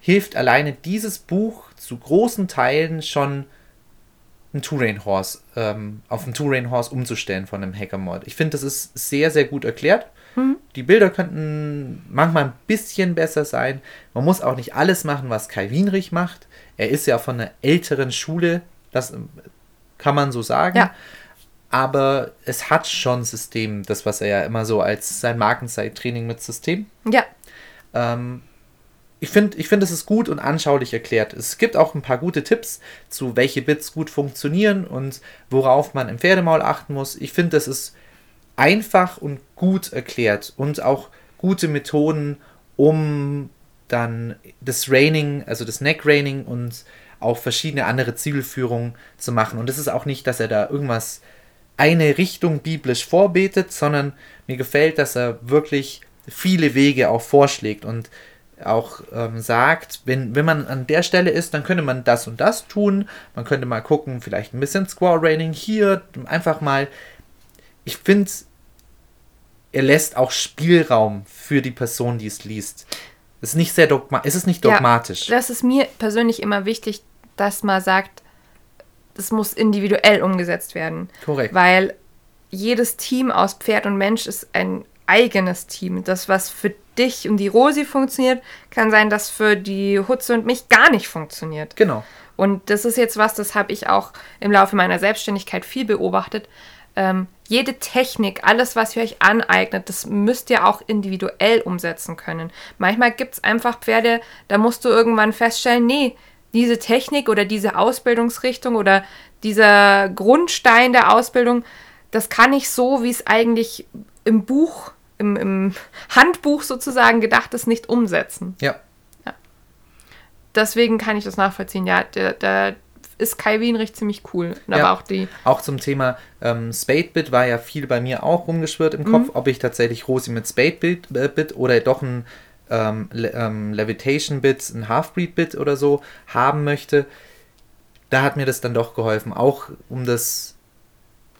hilft alleine dieses Buch zu großen Teilen schon ein Tourain Horse ähm, auf einen Tourain Horse umzustellen von einem Hackermore. Ich finde, das ist sehr, sehr gut erklärt Mhm. Die Bilder könnten manchmal ein bisschen besser sein. Man muss auch nicht alles machen, was Kai Wienrich macht. Er ist ja von einer älteren Schule, das ähm, kann man so sagen. Ja. Aber es hat schon System, das, was er ja immer so als sein Markenzeit-Training mit System. Ja. Ähm, ich finde, ich find, es ist gut und anschaulich erklärt. Es gibt auch ein paar gute Tipps zu, welche Bits gut funktionieren und worauf man im Pferdemaul achten muss. Ich finde, das ist einfach und gut erklärt und auch gute Methoden, um dann das Raining, also das Neck Raining und auch verschiedene andere Zielführungen zu machen. Und es ist auch nicht, dass er da irgendwas eine Richtung biblisch vorbetet, sondern mir gefällt, dass er wirklich viele Wege auch vorschlägt und auch ähm, sagt, wenn, wenn man an der Stelle ist, dann könnte man das und das tun. Man könnte mal gucken, vielleicht ein bisschen Square Raining hier, einfach mal. Ich finde, er lässt auch Spielraum für die Person, die es liest. Es ist nicht sehr dogma es ist nicht dogmatisch. Ja, das ist mir persönlich immer wichtig, dass man sagt, das muss individuell umgesetzt werden. Korrekt. Weil jedes Team aus Pferd und Mensch ist ein eigenes Team. Das, was für dich und die Rosi funktioniert, kann sein, dass für die Hutze und mich gar nicht funktioniert. Genau. Und das ist jetzt was, das habe ich auch im Laufe meiner Selbstständigkeit viel beobachtet, ähm, jede Technik, alles, was ihr euch aneignet, das müsst ihr auch individuell umsetzen können. Manchmal gibt es einfach Pferde, da musst du irgendwann feststellen, nee, diese Technik oder diese Ausbildungsrichtung oder dieser Grundstein der Ausbildung, das kann ich so, wie es eigentlich im Buch im, im *laughs* Handbuch sozusagen gedacht ist, nicht umsetzen. Ja. Deswegen kann ich das nachvollziehen. Ja, da, da ist Kai Wienrich ziemlich cool. Ja. Aber auch die. Auch zum Thema ähm, Spade-Bit war ja viel bei mir auch rumgeschwirrt im Kopf, ob ich tatsächlich Rosi mit Spade-Bit äh, Bit oder doch ein ähm, Le ähm, Levitation-Bit, ein Halfbreed-Bit oder so haben möchte. Da hat mir das dann doch geholfen, auch um das,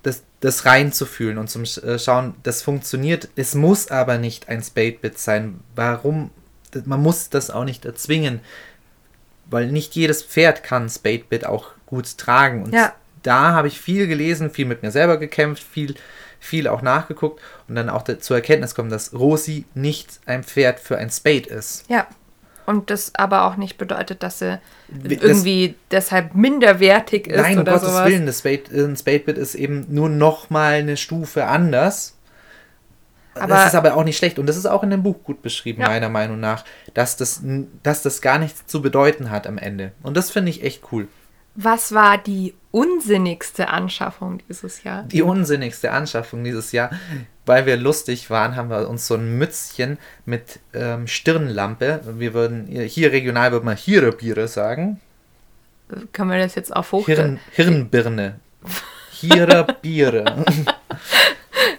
das, das reinzufühlen und zum äh, Schauen, das funktioniert. Es muss aber nicht ein Spade-Bit sein. Warum? Man muss das auch nicht erzwingen, weil nicht jedes Pferd kann Spade-Bit auch gut tragen. Und Ja. da habe ich viel gelesen, viel mit mir selber gekämpft, viel, viel auch nachgeguckt und dann auch zur Erkenntnis kommen, dass Rosi nicht ein Pferd für ein Spade ist. Ja. Und das aber auch nicht bedeutet, dass sie Das- irgendwie deshalb minderwertig ist Nein, um Gottes sowas. Willen, das Spade, ein Spade-Bit ist eben nur noch mal eine Stufe anders. Aber- das ist aber auch nicht schlecht und das ist auch in dem Buch gut beschrieben, Ja. meiner Meinung nach, dass das, dass das gar nichts zu bedeuten hat am Ende. Und das finde ich echt cool. Was war die unsinnigste Anschaffung dieses Jahr? Die unsinnigste Anschaffung dieses Jahr, weil wir lustig waren, haben wir uns so ein Mützchen mit ähm, Stirnlampe, wir würden, hier regional würde man Hirebiere sagen, Können wir das jetzt auf Hoch... Hirn, Hirnbirne. *laughs* Hirebiere.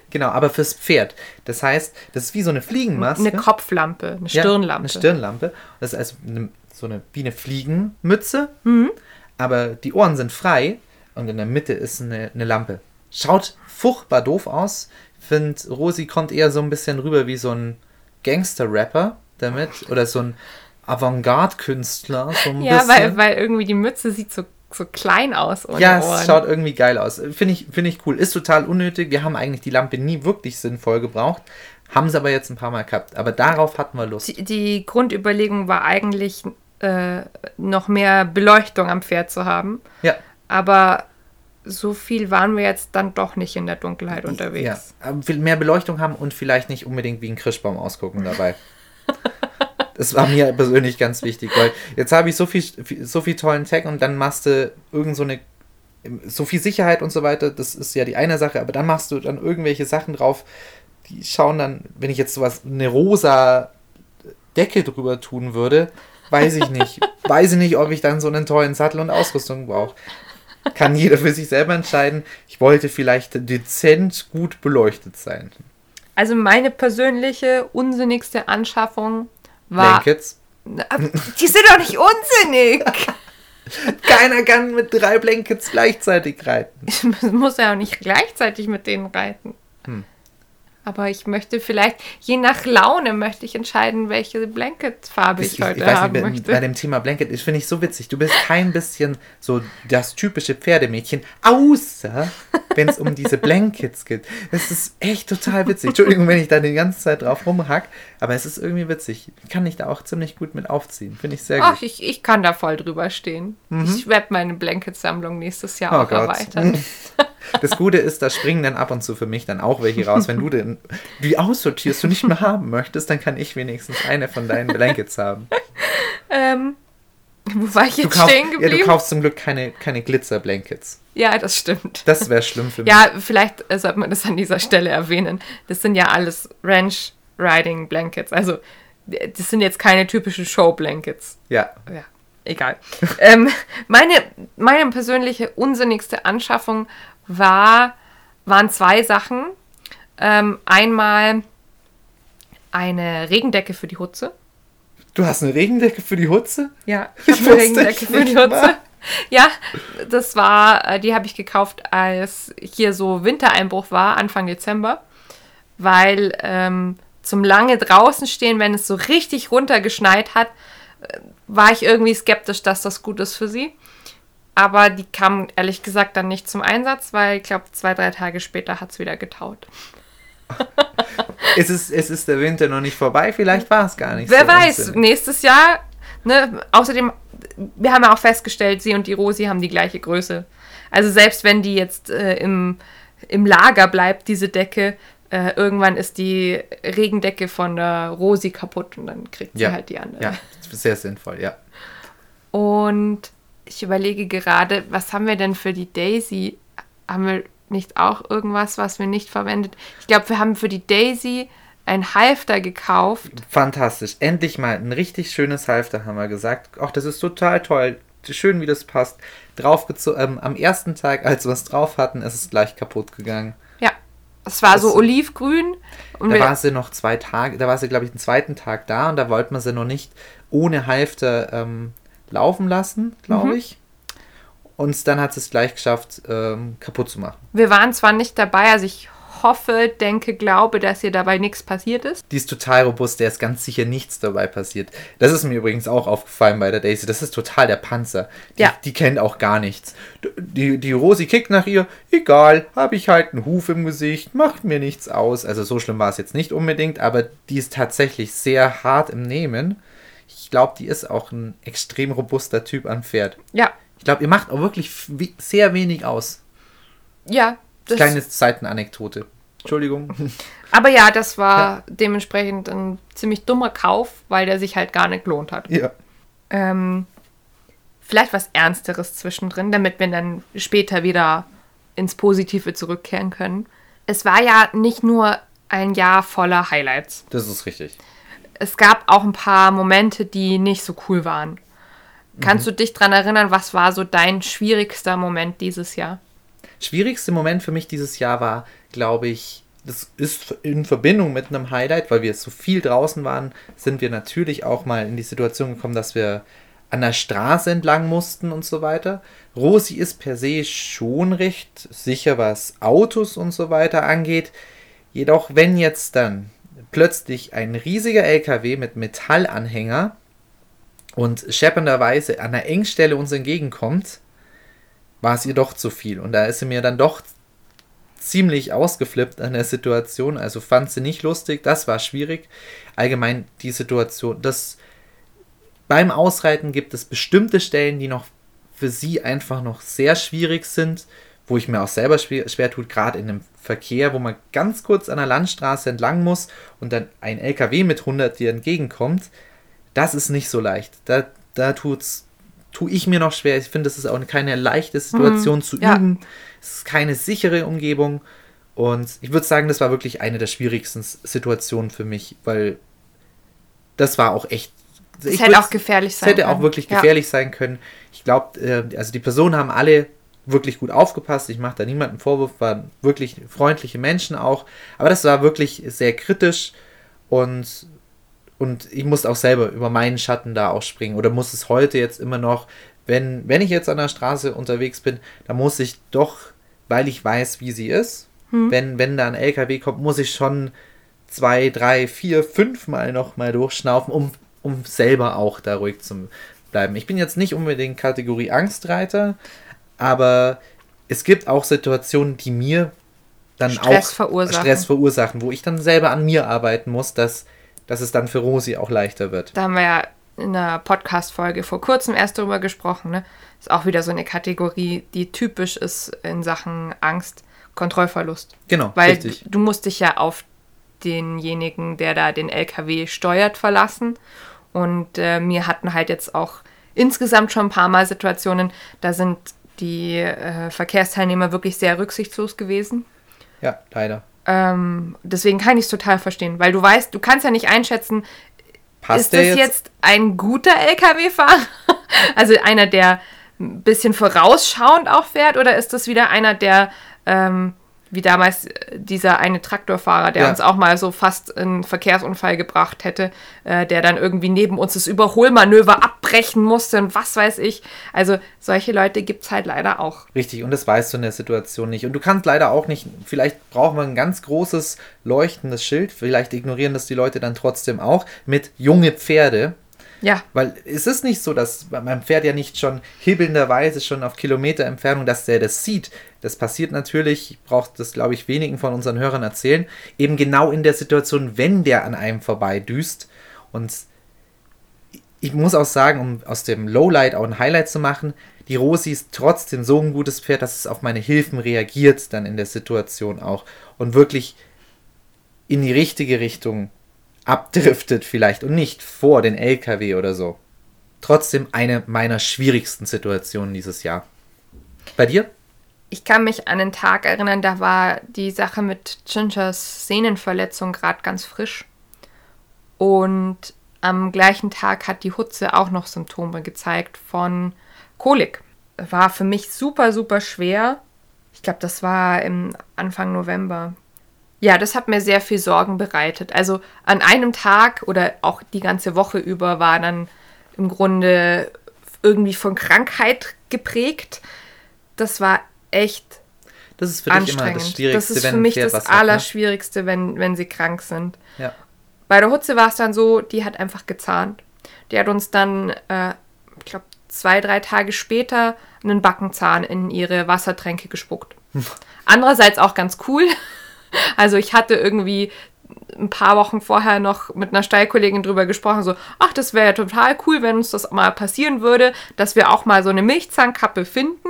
Genau, aber fürs Pferd. Das heißt, das ist wie so eine Fliegenmaske. Eine Kopflampe, eine Ja, Stirnlampe. eine Stirnlampe. Das ist also eine, so eine, wie eine Fliegenmütze, Mhm. aber die Ohren sind frei und in der Mitte ist eine, eine Lampe. Schaut furchtbar doof aus. Ich finde, Rosi kommt eher so ein bisschen rüber wie so ein Gangster-Rapper damit oder so ein Avantgarde-Künstler. So ein Ja, bisschen. weil, weil irgendwie die Mütze sieht so, so klein aus Ja, Ohren. es schaut irgendwie geil aus. Finde ich, finde ich cool. Ist total unnötig. Wir haben eigentlich die Lampe nie wirklich sinnvoll gebraucht. Haben sie aber jetzt ein paar Mal gehabt. Aber darauf hatten wir Lust. die, die Grundüberlegung war eigentlich, äh, noch mehr Beleuchtung am Pferd zu haben. Ja. Aber so viel waren wir jetzt dann doch nicht in der Dunkelheit Ja, unterwegs. aber viel mehr Beleuchtung haben und vielleicht nicht unbedingt wie ein Krischbaum ausgucken dabei. *laughs* Das war mir persönlich ganz wichtig, weil jetzt habe ich so viel, so viel tollen Tech und dann machst du irgend so eine, so viel Sicherheit und so weiter, das ist ja die eine Sache, aber dann machst du dann irgendwelche Sachen drauf, die schauen dann, wenn ich jetzt sowas, eine rosa Decke drüber tun würde, weiß ich nicht. *laughs* weiß ich nicht, ob ich dann so einen tollen Sattel und Ausrüstung brauche. Kann jeder für sich selber entscheiden. Ich wollte vielleicht dezent gut beleuchtet sein. Also meine persönliche unsinnigste Anschaffung war. Blankets. Die sind doch nicht unsinnig. *laughs* Keiner kann mit drei Blankets gleichzeitig reiten. Ich *laughs* muss ja auch nicht gleichzeitig mit denen reiten. Aber ich möchte vielleicht, je nach Laune, möchte ich entscheiden, welche Blanketfarbe ich, heute haben bei, möchte. bei dem Thema Blanket, das finde ich so witzig. Du bist kein bisschen so das typische Pferdemädchen, außer wenn es um diese Blankets geht. Das ist echt total witzig. Entschuldigung, wenn ich da die ganze Zeit drauf rumhack, aber es ist irgendwie witzig. Ich kann dich da auch ziemlich gut mit aufziehen. Finde ich sehr Ach, gut. ich, ich kann da voll drüber stehen. Ich werde meine Blanketsammlung nächstes Jahr Mhm. Oh auch Gott. erweitern. *laughs* Das Gute ist, da springen dann ab und zu für mich dann auch welche raus. Wenn du den, die aussortierst und nicht mehr haben möchtest, dann kann ich wenigstens eine von deinen Blankets haben. ähm, wo war ich Du jetzt kaufst, stehen ja, du geblieben? kaufst zum Glück keine, keine Glitzer-Blankets. Ja, das stimmt. Das wäre schlimm für mich. Ja, vielleicht äh, sollte man das an dieser Stelle erwähnen. Das sind ja alles Ranch Riding Blankets. Also, das sind jetzt keine typischen Show Blankets. Ja. Ja, egal. ähm, meine, meine persönliche unsinnigste Anschaffung war, waren zwei Sachen. Ähm, einmal eine Regendecke für die Hutze. Du hast eine Regendecke für die Hutze? Ja, Das ich habe eine Regendecke ich für die Hutze. mal. Ja, das war, äh, die habe ich gekauft, als hier so Wintereinbruch war, Anfang Dezember. Weil ähm, zum lange draußen stehen, wenn es so richtig runtergeschneit hat, äh, war ich irgendwie skeptisch, dass das gut ist für sie. Aber die kam ehrlich gesagt dann nicht zum Einsatz, weil ich glaube, zwei, drei Tage später hat es wieder getaut. *laughs* Es ist, es ist der Winter noch nicht vorbei, vielleicht war es gar nicht Wer so weiß, unsinnig. nächstes Jahr, ne, außerdem, wir haben ja auch festgestellt, sie und die Rosi haben die gleiche Größe. Also selbst wenn die jetzt äh, im, im Lager bleibt, diese Decke, äh, irgendwann ist die Regendecke von der Rosi kaputt und dann kriegt sie Ja, halt die andere. ja, sehr sinnvoll, ja. Und ich überlege gerade, was haben wir denn für die Daisy? Haben wir nicht auch irgendwas, was wir nicht verwendet? Ich glaube, wir haben für die Daisy ein Halfter gekauft. Fantastisch. Endlich mal ein richtig schönes Halfter, haben wir gesagt. Ach, das ist total toll. Schön, wie das passt. Draufgezogen, ähm, am ersten Tag, als wir es drauf hatten, ist es gleich kaputt gegangen. Ja. Es war das so olivgrün. Und da war sie noch zwei Tage, da war sie, glaube ich, den zweiten Tag da und da wollte man sie noch nicht ohne Halfter ähm, laufen lassen, glaube mhm. ich. Und dann hat sie es gleich geschafft, ähm, kaputt zu machen. Wir waren zwar nicht dabei, also ich hoffe, denke, glaube, dass ihr dabei nichts passiert ist. Die ist total robust, der ist ganz sicher nichts dabei passiert. Das ist mir übrigens auch aufgefallen bei der Daisy. Das ist total der Panzer. Die, ja. die kennt auch gar nichts. Die, die Rosi kickt nach ihr, egal, habe ich halt einen Huf im Gesicht, macht mir nichts aus. Also so schlimm war es jetzt nicht unbedingt, aber die ist tatsächlich sehr hart im Nehmen. Ich glaube, die ist auch ein extrem robuster Typ an Pferd. Ja. Ich glaube, ihr macht auch wirklich sehr wenig aus. Ja, Kleine Seitenanekdote. Entschuldigung. *laughs* Aber ja, das war ja. dementsprechend ein ziemlich dummer Kauf, weil der sich halt gar nicht gelohnt hat. Ja. Ähm, vielleicht was Ernsteres zwischendrin, damit wir dann später wieder ins Positive zurückkehren können. Es war ja nicht nur ein Jahr voller Highlights. Das ist richtig. Es gab auch ein paar Momente, die nicht so cool waren. Kannst mhm. du dich daran erinnern, was war so dein schwierigster Moment dieses Jahr? Schwierigste Moment für mich dieses Jahr war, glaube ich, das ist in Verbindung mit einem Highlight, weil wir so viel draußen waren, sind wir natürlich auch mal in die Situation gekommen, dass wir an der Straße entlang mussten und so weiter. Rosi ist per se schon recht sicher, was Autos und so weiter angeht. Jedoch, wenn jetzt dann plötzlich ein riesiger LKW mit Metallanhänger und scheppernderweise an der Engstelle uns entgegenkommt, war es ihr doch zu viel. Und da ist sie mir dann doch ziemlich ausgeflippt an der Situation. Also fand sie nicht lustig, das war schwierig. Allgemein die Situation, das beim Ausreiten gibt es bestimmte Stellen, die noch für sie einfach noch sehr schwierig sind, wo ich mir auch selber schwer, schwer tut, gerade in einem Verkehr, wo man ganz kurz an der Landstraße entlang muss und dann ein LKW mit 100 dir entgegenkommt. Das ist nicht so leicht. Da, da es tue ich mir noch schwer. Ich finde, das ist auch keine leichte Situation mhm, zu üben. Es ist keine sichere Umgebung. Und ich würde sagen, das war wirklich eine der schwierigsten Situationen für mich, weil das war auch echt. Es hätte auch gefährlich sein können. Es hätte auch wirklich gefährlich ja. sein können. Ich glaube, äh, also die Personen haben alle wirklich gut aufgepasst. Ich mache da niemanden Vorwurf, waren wirklich freundliche Menschen auch. Aber das war wirklich sehr kritisch und und ich muss auch selber über meinen Schatten da auch springen. Oder muss es heute jetzt immer noch, wenn, wenn ich jetzt an der Straße unterwegs bin, dann muss ich doch, weil ich weiß, wie sie ist, hm. wenn, wenn da ein LKW kommt, muss ich schon zwei, drei, vier, fünf Mal nochmal durchschnaufen, um, um selber auch da ruhig zu bleiben. Ich bin jetzt nicht unbedingt Kategorie Angstreiter, aber es gibt auch Situationen, die mir dann Stress auch verursachen. Stress verursachen, wo ich dann selber an mir arbeiten muss, dass dass es dann für Rosi auch leichter wird. Da haben wir ja in einer Podcast-Folge vor kurzem erst drüber gesprochen. Ne? Ist auch wieder so eine Kategorie, die typisch ist in Sachen Angst, Kontrollverlust. Genau, Weil richtig. du musst dich ja auf denjenigen, der da den LKW steuert, verlassen. Und äh, mir hatten halt jetzt auch insgesamt schon ein paar Mal Situationen, da sind die äh, Verkehrsteilnehmer wirklich sehr rücksichtslos gewesen. Ja, leider. Ähm, deswegen kann ich es total verstehen, weil du weißt, du kannst ja nicht einschätzen, Passt ist das jetzt? jetzt ein guter LKW-Fahrer? *laughs* also einer, der ein bisschen vorausschauend auch fährt, oder ist das wieder einer, der ähm, wie damals äh, dieser eine Traktorfahrer, der ja. uns auch mal so fast einen Verkehrsunfall gebracht hätte, äh, der dann irgendwie neben uns das Überholmanöver abbrechen musste und was weiß ich. Also solche Leute gibt es halt leider auch. Richtig, und das weißt du in der Situation nicht. Und du kannst leider auch nicht, vielleicht brauchen wir ein ganz großes leuchtendes Schild, vielleicht ignorieren das die Leute dann trotzdem auch, mit junge Pferde. Ja. Weil es ist nicht so, dass mein Pferd ja nicht schon hibbelnderweise schon auf Kilometer Entfernung, dass der das sieht. Das passiert natürlich, braucht das, glaube ich, wenigen von unseren Hörern erzählen, eben genau in der Situation, wenn der an einem vorbeidüst. Und ich muss auch sagen, um aus dem Lowlight auch ein Highlight zu machen, die Rosi ist trotzdem so ein gutes Pferd, dass es auf meine Hilfen reagiert dann in der Situation auch und wirklich in die richtige Richtung abdriftet vielleicht und nicht vor den LKW oder so. Trotzdem eine meiner schwierigsten Situationen dieses Jahr. Bei dir? ich kann mich an einen Tag erinnern, da war die Sache mit Gingers Sehnenverletzung gerade ganz frisch. Und am gleichen Tag hat die Hutze auch noch Symptome gezeigt von Kolik. War für mich super, super schwer. Ich glaube, das war im Anfang November. Ja, das hat mir sehr viel Sorgen bereitet. Also an einem Tag oder auch die ganze Woche über war dann im Grunde irgendwie von Krankheit geprägt. Das war echt Das ist für dich immer anstrengend. das Schwierigste, das ist für mich das hat, ne? Allerschwierigste, wenn, wenn sie krank sind. Ja. Bei der Hutze war es dann so, die hat einfach gezahnt. Die hat uns dann, äh, ich glaube, zwei, drei Tage später einen Backenzahn in ihre Wassertränke gespuckt. *laughs* Andererseits auch ganz cool. Also ich hatte irgendwie ein paar Wochen vorher noch mit einer Stallkollegin drüber gesprochen, so, ach, das wäre ja total cool, wenn uns das mal passieren würde, dass wir auch mal so eine Milchzahnkappe finden.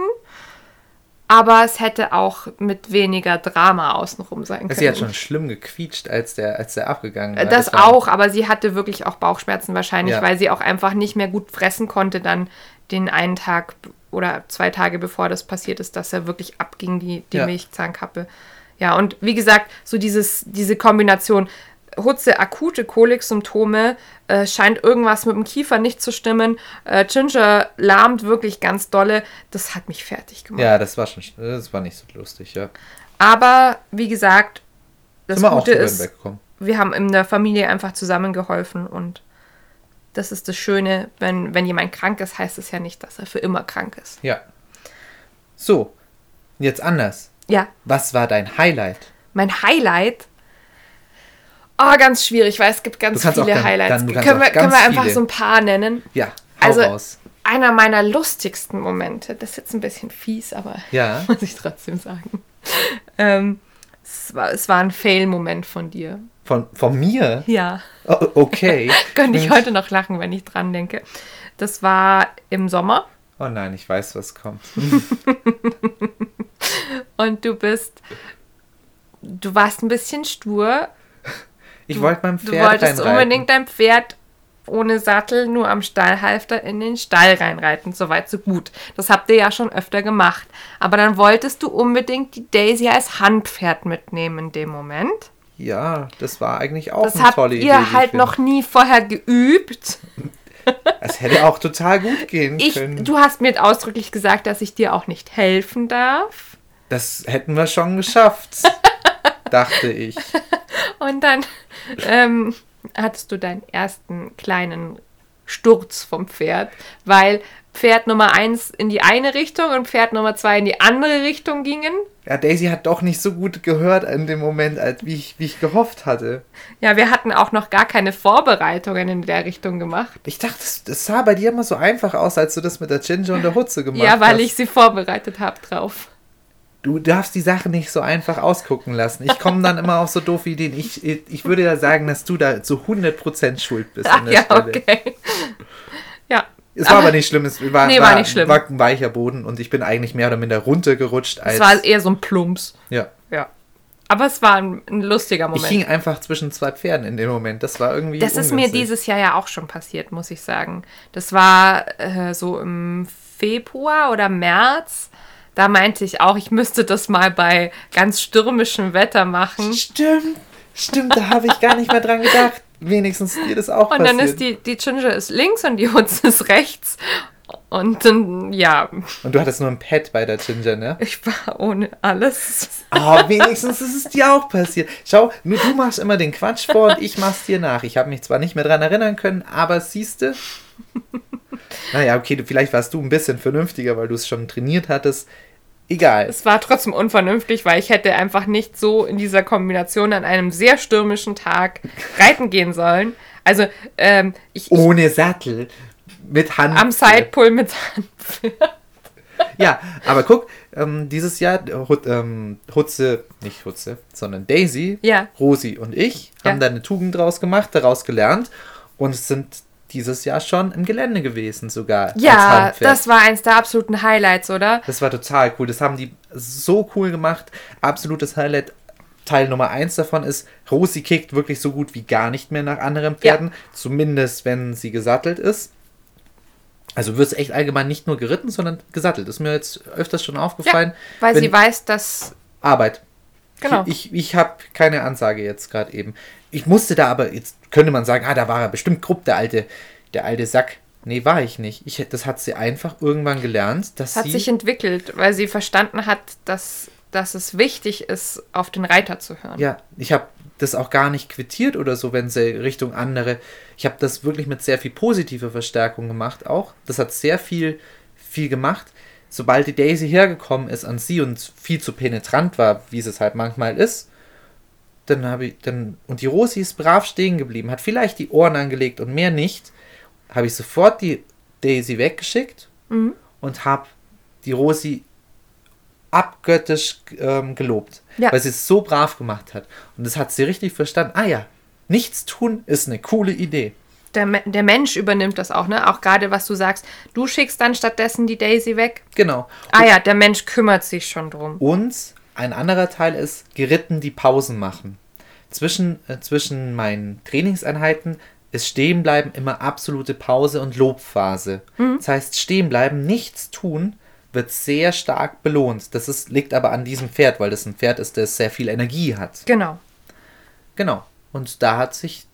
Aber es hätte auch mit weniger Drama außenrum sein können. Sie hat schon schlimm gequietscht, als der, als der abgegangen war. Das war- auch, aber sie hatte wirklich auch Bauchschmerzen wahrscheinlich, Ja. weil sie auch einfach nicht mehr gut fressen konnte dann den einen Tag oder zwei Tage bevor das passiert ist, dass er wirklich abging, die, die Ja. Milchzahnkappe. Ja, und wie gesagt, so dieses, diese Kombination Hutze, akute Koliksymptome, äh, scheint irgendwas mit dem Kiefer nicht zu stimmen. Äh, Ginger lahmt wirklich ganz dolle. Das hat mich fertig gemacht. Ja, das war schon, das war nicht so lustig, ja. Aber wie gesagt, das Sind Gute ist, wir haben in der Familie einfach zusammengeholfen und das ist das Schöne, wenn, wenn jemand krank ist, heißt es ja nicht, dass er für immer krank ist. Ja. So, jetzt anders. Ja, Was war dein Highlight? mein Highlight. Oh, ganz schwierig, weil es gibt ganz viele dann- Highlights. dann- können, wir, können wir einfach viele. so ein paar nennen? Ja, Also, raus. einer meiner lustigsten Momente, das ist jetzt ein bisschen fies, aber Ja. *laughs* muss ich trotzdem sagen. Ähm, es, war, es war ein Fail-Moment von dir. Von, von mir? Ja. Oh, okay. *laughs* Könnte ich Bin- heute noch lachen, wenn ich dran denke. Das war im Sommer Oh nein, ich weiß, was kommt. *laughs* und du bist. Du warst ein bisschen stur. Ich wollte meinem Du Pferd wolltest reinreiten. unbedingt dein Pferd ohne Sattel nur am Stallhalfter in den Stall reinreiten. Soweit, so gut. Das habt ihr ja schon öfter gemacht. Aber dann wolltest du unbedingt die Daisy als Handpferd mitnehmen in dem Moment. Ja, das war eigentlich auch Das eine habt tolle ihr Idee. wie ich halt finde. noch nie vorher geübt. *laughs* Es hätte auch total gut gehen Ich, können. du hast mir ausdrücklich gesagt, dass ich dir auch nicht helfen darf. Das hätten wir schon geschafft, *laughs* dachte ich. Und dann ähm, hattest du deinen ersten kleinen Sturz vom Pferd, weil Pferd Nummer eins in die eine Richtung und Pferd Nummer zwei in die andere Richtung gingen. Ja, Daisy hat doch nicht so gut gehört in dem Moment, als wie ich, wie ich gehofft hatte. Ja, wir hatten auch noch gar keine Vorbereitungen in der Richtung gemacht. Ich dachte, das, das sah bei dir immer so einfach aus, als du das mit der Ginger und der Hutze gemacht ja, weil hast. ich sie vorbereitet habe drauf. Du darfst die Sache nicht so einfach ausgucken lassen. Ich komme dann immer auf so doofe Ideen. Ich, ich würde ja sagen, dass du da zu 100% schuld bist Ach an der ja, Stelle. okay. Ja. Es war aber nicht schlimm. Es war, Nee, war nicht schlimm. war ein weicher Boden und ich bin eigentlich mehr oder minder runtergerutscht. Als, Es war eher so ein Plumps. ja. Ja. Aber es war ein, ein lustiger Ich Moment. hing einfach zwischen zwei Pferden in dem Moment. Das war irgendwie. Das ist mir ungünstig. dieses Jahr ja auch schon passiert, muss ich sagen. Das war äh, so im Februar oder März. Da meinte ich auch, ich müsste das mal bei ganz stürmischem Wetter machen. Stimmt, stimmt, da habe ich gar nicht mehr dran gedacht. Wenigstens dir das auch Und passiert. dann ist die, die Ginger ist links und die Hutze ist rechts. Und dann, ja, Und du hattest nur ein Pad bei der Ginger, ne? ich war ohne alles. Aber wenigstens ist es dir auch passiert. Schau, du machst immer den Quatsch vor und ich mach's dir nach. Ich habe mich zwar nicht mehr dran erinnern können, aber siehste. Naja, okay, du, vielleicht warst du ein bisschen vernünftiger, weil du es schon trainiert hattest. Egal. Es war trotzdem unvernünftig, weil ich hätte einfach nicht so in dieser Kombination an einem sehr stürmischen Tag reiten gehen sollen. Also, ähm, ich, ich Ohne Sattel. Mit Hand. am Sidepull mit Handpferd. *laughs* Ja, aber guck, ähm, dieses Jahr, Hut, ähm, Hutze, nicht Hutze, sondern Daisy, Ja. Rosi und ich Ja. haben da eine Tugend draus gemacht, daraus gelernt und sind dieses Jahr schon im Gelände gewesen sogar. Ja, das war eins der absoluten Highlights, oder? Das war total cool. Das haben die so cool gemacht. Absolutes Highlight. Teil Nummer eins davon ist, Rosi kickt wirklich so gut wie gar nicht mehr nach anderen Pferden. Zumindest, wenn sie gesattelt ist. Also wirst echt allgemein nicht nur geritten, sondern gesattelt. Das ist mir jetzt öfters schon aufgefallen. Ja, weil sie weiß, dass. Arbeit. Genau. Ich, ich, habe keine Ansage jetzt gerade eben. Ich musste da aber, jetzt könnte man sagen, ah, da war er bestimmt grob, der alte, der alte Sack. Nee, war ich nicht. Ich, das hat sie einfach irgendwann gelernt, dass hat sie. sich entwickelt, weil sie verstanden hat, dass, dass es wichtig ist, auf den Reiter zu hören. Ja, ich habe das auch gar nicht quittiert oder so, wenn sie Richtung andere. Ich habe das wirklich mit sehr viel positiver Verstärkung gemacht auch. Das hat sehr viel, viel gemacht. Sobald die Daisy hergekommen ist an sie und viel zu penetrant war, wie es halt manchmal ist, dann habe ich dann und die Rosi ist brav stehen geblieben, hat vielleicht die Ohren angelegt und mehr nicht, habe ich sofort die Daisy weggeschickt Mhm. und habe die Rosi abgöttisch ähm, gelobt, Ja. weil sie es so brav gemacht hat. Und das hat sie richtig verstanden. Ah ja, nichts tun ist eine coole Idee. Der, der Mensch übernimmt das auch, ne? Auch gerade, was du sagst. Du schickst dann stattdessen die Daisy weg. Genau. Ah ja, der Mensch kümmert sich schon drum. Und ein anderer Teil ist geritten die Pausen machen. Zwischen, äh, zwischen meinen Trainingseinheiten ist Stehenbleiben immer absolute Pause und Lobphase. Das heißt, Stehenbleiben, nichts tun, wird sehr stark belohnt. Das ist, liegt aber an diesem Pferd, weil das ein Pferd ist, das sehr viel Energie hat. Genau. Genau. Und da hat sich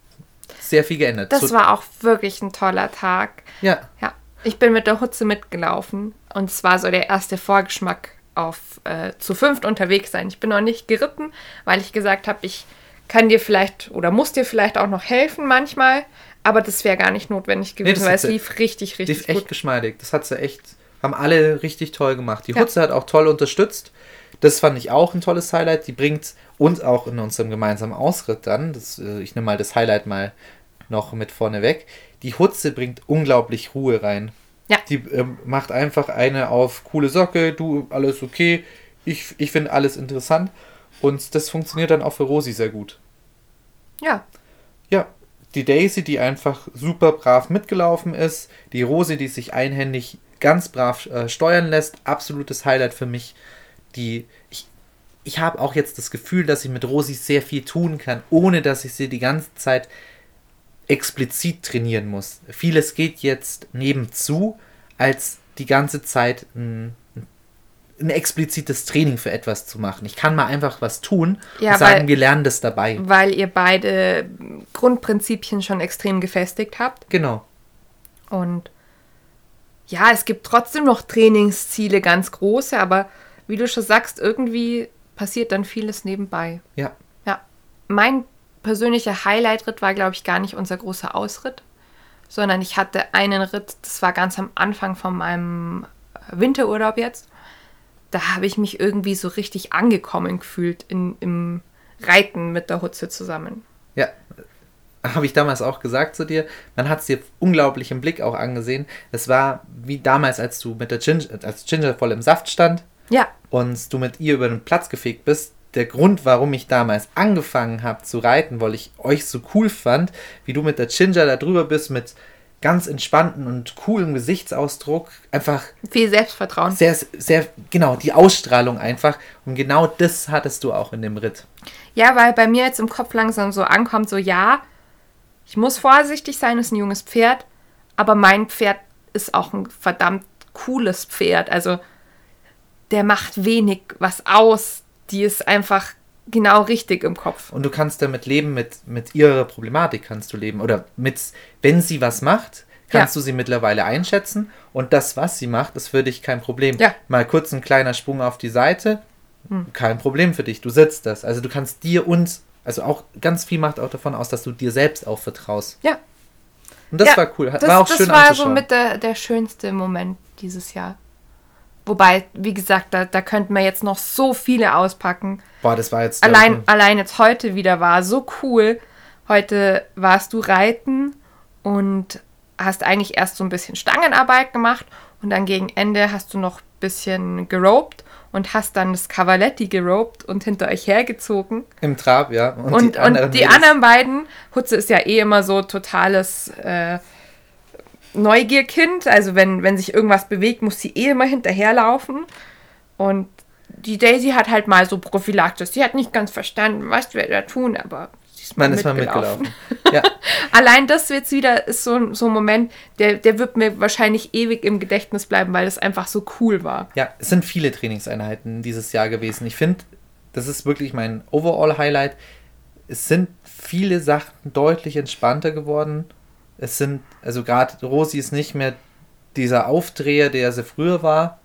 sehr viel geändert. Das So- war auch wirklich ein toller Tag. ja, Ja, ich bin mit der Hutze mitgelaufen und es war so der erste Vorgeschmack auf äh, zu fünft unterwegs sein. Ich bin noch nicht geritten, weil ich gesagt habe, ich kann dir vielleicht oder muss dir vielleicht auch noch helfen manchmal, aber das wäre gar nicht notwendig gewesen, das weil es lief richtig, richtig lief echt gut. geschmeidig. Das hat sie echt, haben alle richtig toll gemacht. Die Ja. Hutze hat auch toll unterstützt. Das fand ich auch ein tolles Highlight. Die bringt uns auch in unserem gemeinsamen Ausritt dann. Das, äh, ich nehme mal das Highlight mal noch mit vorne weg. Die Hutze bringt unglaublich Ruhe rein. Ja. Die ähm, macht einfach eine auf coole Socke, du, alles okay. Ich, ich finde alles interessant. Und das funktioniert dann auch für Rosi sehr gut. Ja, Ja, die Daisy, die einfach super brav mitgelaufen ist. Die Rose, die sich einhändig ganz brav äh, steuern lässt. Absolutes Highlight für mich. Die, ich ich habe auch jetzt das Gefühl, dass ich mit Rosi sehr viel tun kann, ohne dass ich sie die ganze Zeit explizit trainieren muss. Vieles geht jetzt nebenzu, als die ganze Zeit ein, ein explizites Training für etwas zu machen. Ich kann mal einfach was tun Ja, und sagen, weil- wir lernen das dabei. weil ihr beide Grundprinzipien schon extrem gefestigt habt Genau. und ja, es gibt trotzdem noch Trainingsziele, ganz große, aber wie du schon sagst, irgendwie passiert dann vieles nebenbei. Ja. Ja, mein persönlicher Highlight-Ritt war, glaube ich, gar nicht unser großer Ausritt, sondern ich hatte einen Ritt, das war ganz am Anfang von meinem Winterurlaub jetzt. Da habe ich mich irgendwie so richtig angekommen gefühlt in, im Reiten mit der Hutze zusammen. Ja, habe ich damals auch gesagt zu dir. Man hat es dir unglaublich im Blick auch angesehen. Es war wie damals, als du mit der Ginger, als Ginger voll im Saft stand Ja, und du mit ihr über den Platz gefegt bist. Der Grund, warum ich damals angefangen habe zu reiten, weil ich euch so cool fand, wie du mit der Ginger da drüber bist, mit ganz entspannten und coolem Gesichtsausdruck. Einfach viel Selbstvertrauen. sehr, sehr, genau, die Ausstrahlung einfach. Und genau das hattest du auch in dem Ritt. Ja, weil bei mir jetzt im Kopf langsam so ankommt, so ja, ich muss vorsichtig sein, ist ein junges Pferd, aber mein Pferd ist auch ein verdammt cooles Pferd. Also der macht wenig was aus. Die ist einfach genau richtig im Kopf. Und du kannst damit leben, mit, mit ihrer Problematik kannst du leben. Oder mit, wenn sie was macht, kannst Ja. du sie mittlerweile einschätzen. Und das, was sie macht, ist für dich kein Problem. Ja. Hm. Mal kurz ein kleiner Sprung auf die Seite, kein Problem für dich. Du sitzt das. Also du kannst dir und, also auch ganz viel macht auch davon aus, dass du dir selbst auch vertraust. Ja, Und das Ja, war cool. Hat- das, war auch das schön war so mit der, der schönste Moment dieses Jahr. Wobei, wie gesagt, da, da könnten wir jetzt noch so viele auspacken. Boah, das war jetzt. Allein, allein jetzt heute wieder war so cool. Heute warst du reiten und hast eigentlich erst so ein bisschen Stangenarbeit gemacht und dann gegen Ende hast du noch ein bisschen gerobt und hast dann das Cavaletti gerobt und hinter euch hergezogen. Im Trab, ja. Und, Und, und die, anderen, beiden, Hutze ist ja eh immer so totales äh, Neugierkind. Also wenn, wenn sich irgendwas bewegt, muss sie eh immer hinterherlaufen. Und die Daisy hat halt mal so Prophylaxis. Sie hat nicht ganz verstanden, was wir da tun, aber sie diesmal, Man ist mal mitgelaufen. *laughs* Ja. Allein das jetzt wieder ist so, so ein Moment, der, der wird mir wahrscheinlich ewig im Gedächtnis bleiben, weil es einfach so cool war. Ja, es sind viele Trainingseinheiten dieses Jahr gewesen. Ich finde, das ist wirklich mein Overall-Highlight. Es sind viele Sachen deutlich entspannter geworden. Es sind, also gerade Rosi ist nicht mehr dieser Aufdreher, der sie früher war.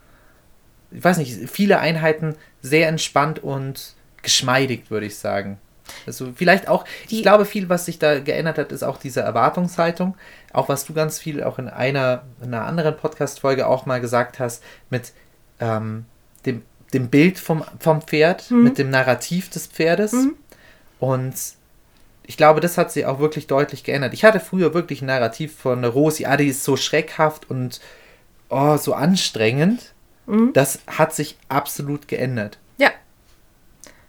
Ich weiß nicht, viele Einheiten sehr entspannt und geschmeidig, würde ich sagen. Also vielleicht auch, Die ich glaube, viel, was sich da geändert hat, ist auch diese Erwartungshaltung. Auch was du ganz viel auch in einer, in einer anderen Podcast-Folge auch mal gesagt hast, mit ähm, dem, dem Bild vom, vom Pferd, mhm. mit dem Narrativ des Pferdes. Mhm. Und ich glaube, das hat sich auch wirklich deutlich geändert. Ich hatte früher wirklich ein Narrativ von Rosi, ah, die ist so schreckhaft und oh, so anstrengend. Mhm. Das hat sich absolut geändert. Ja.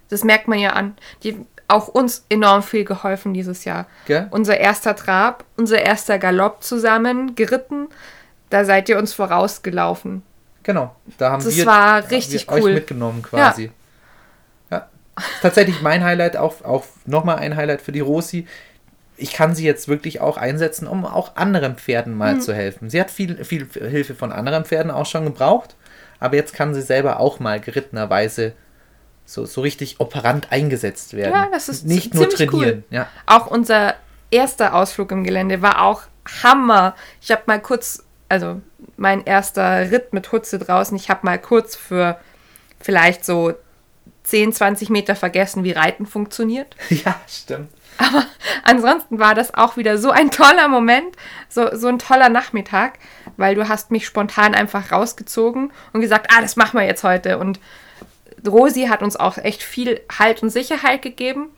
Das merkt man ja an. Die auch uns enorm viel geholfen dieses Jahr. Gell? Unser erster Trab, unser erster Galopp zusammen geritten, da seid ihr uns vorausgelaufen. Genau, da haben das wir, war richtig wir cool. euch mitgenommen quasi. Ja. Tatsächlich mein Highlight, auch, auch nochmal ein Highlight für die Rosi. Ich kann sie jetzt wirklich auch einsetzen, um auch anderen Pferden mal mhm. zu helfen. Sie hat viel, viel Hilfe von anderen Pferden auch schon gebraucht, aber jetzt kann sie selber auch mal gerittenerweise so, so richtig operant eingesetzt werden. Ja, das ist nicht nur trainieren. Cool. Ja. Auch unser erster Ausflug im Gelände war auch Hammer. Ich habe mal kurz, also mein erster Ritt mit Hutze draußen, ich habe mal kurz für vielleicht so 10, 20 Meter vergessen, wie Reiten funktioniert. *laughs* Ja, stimmt. Aber ansonsten war das auch wieder so ein toller Moment, so, so ein toller Nachmittag, weil du hast mich spontan einfach rausgezogen und gesagt, ah, das machen wir jetzt heute. Und Rosi hat uns auch echt viel Halt und Sicherheit gegeben.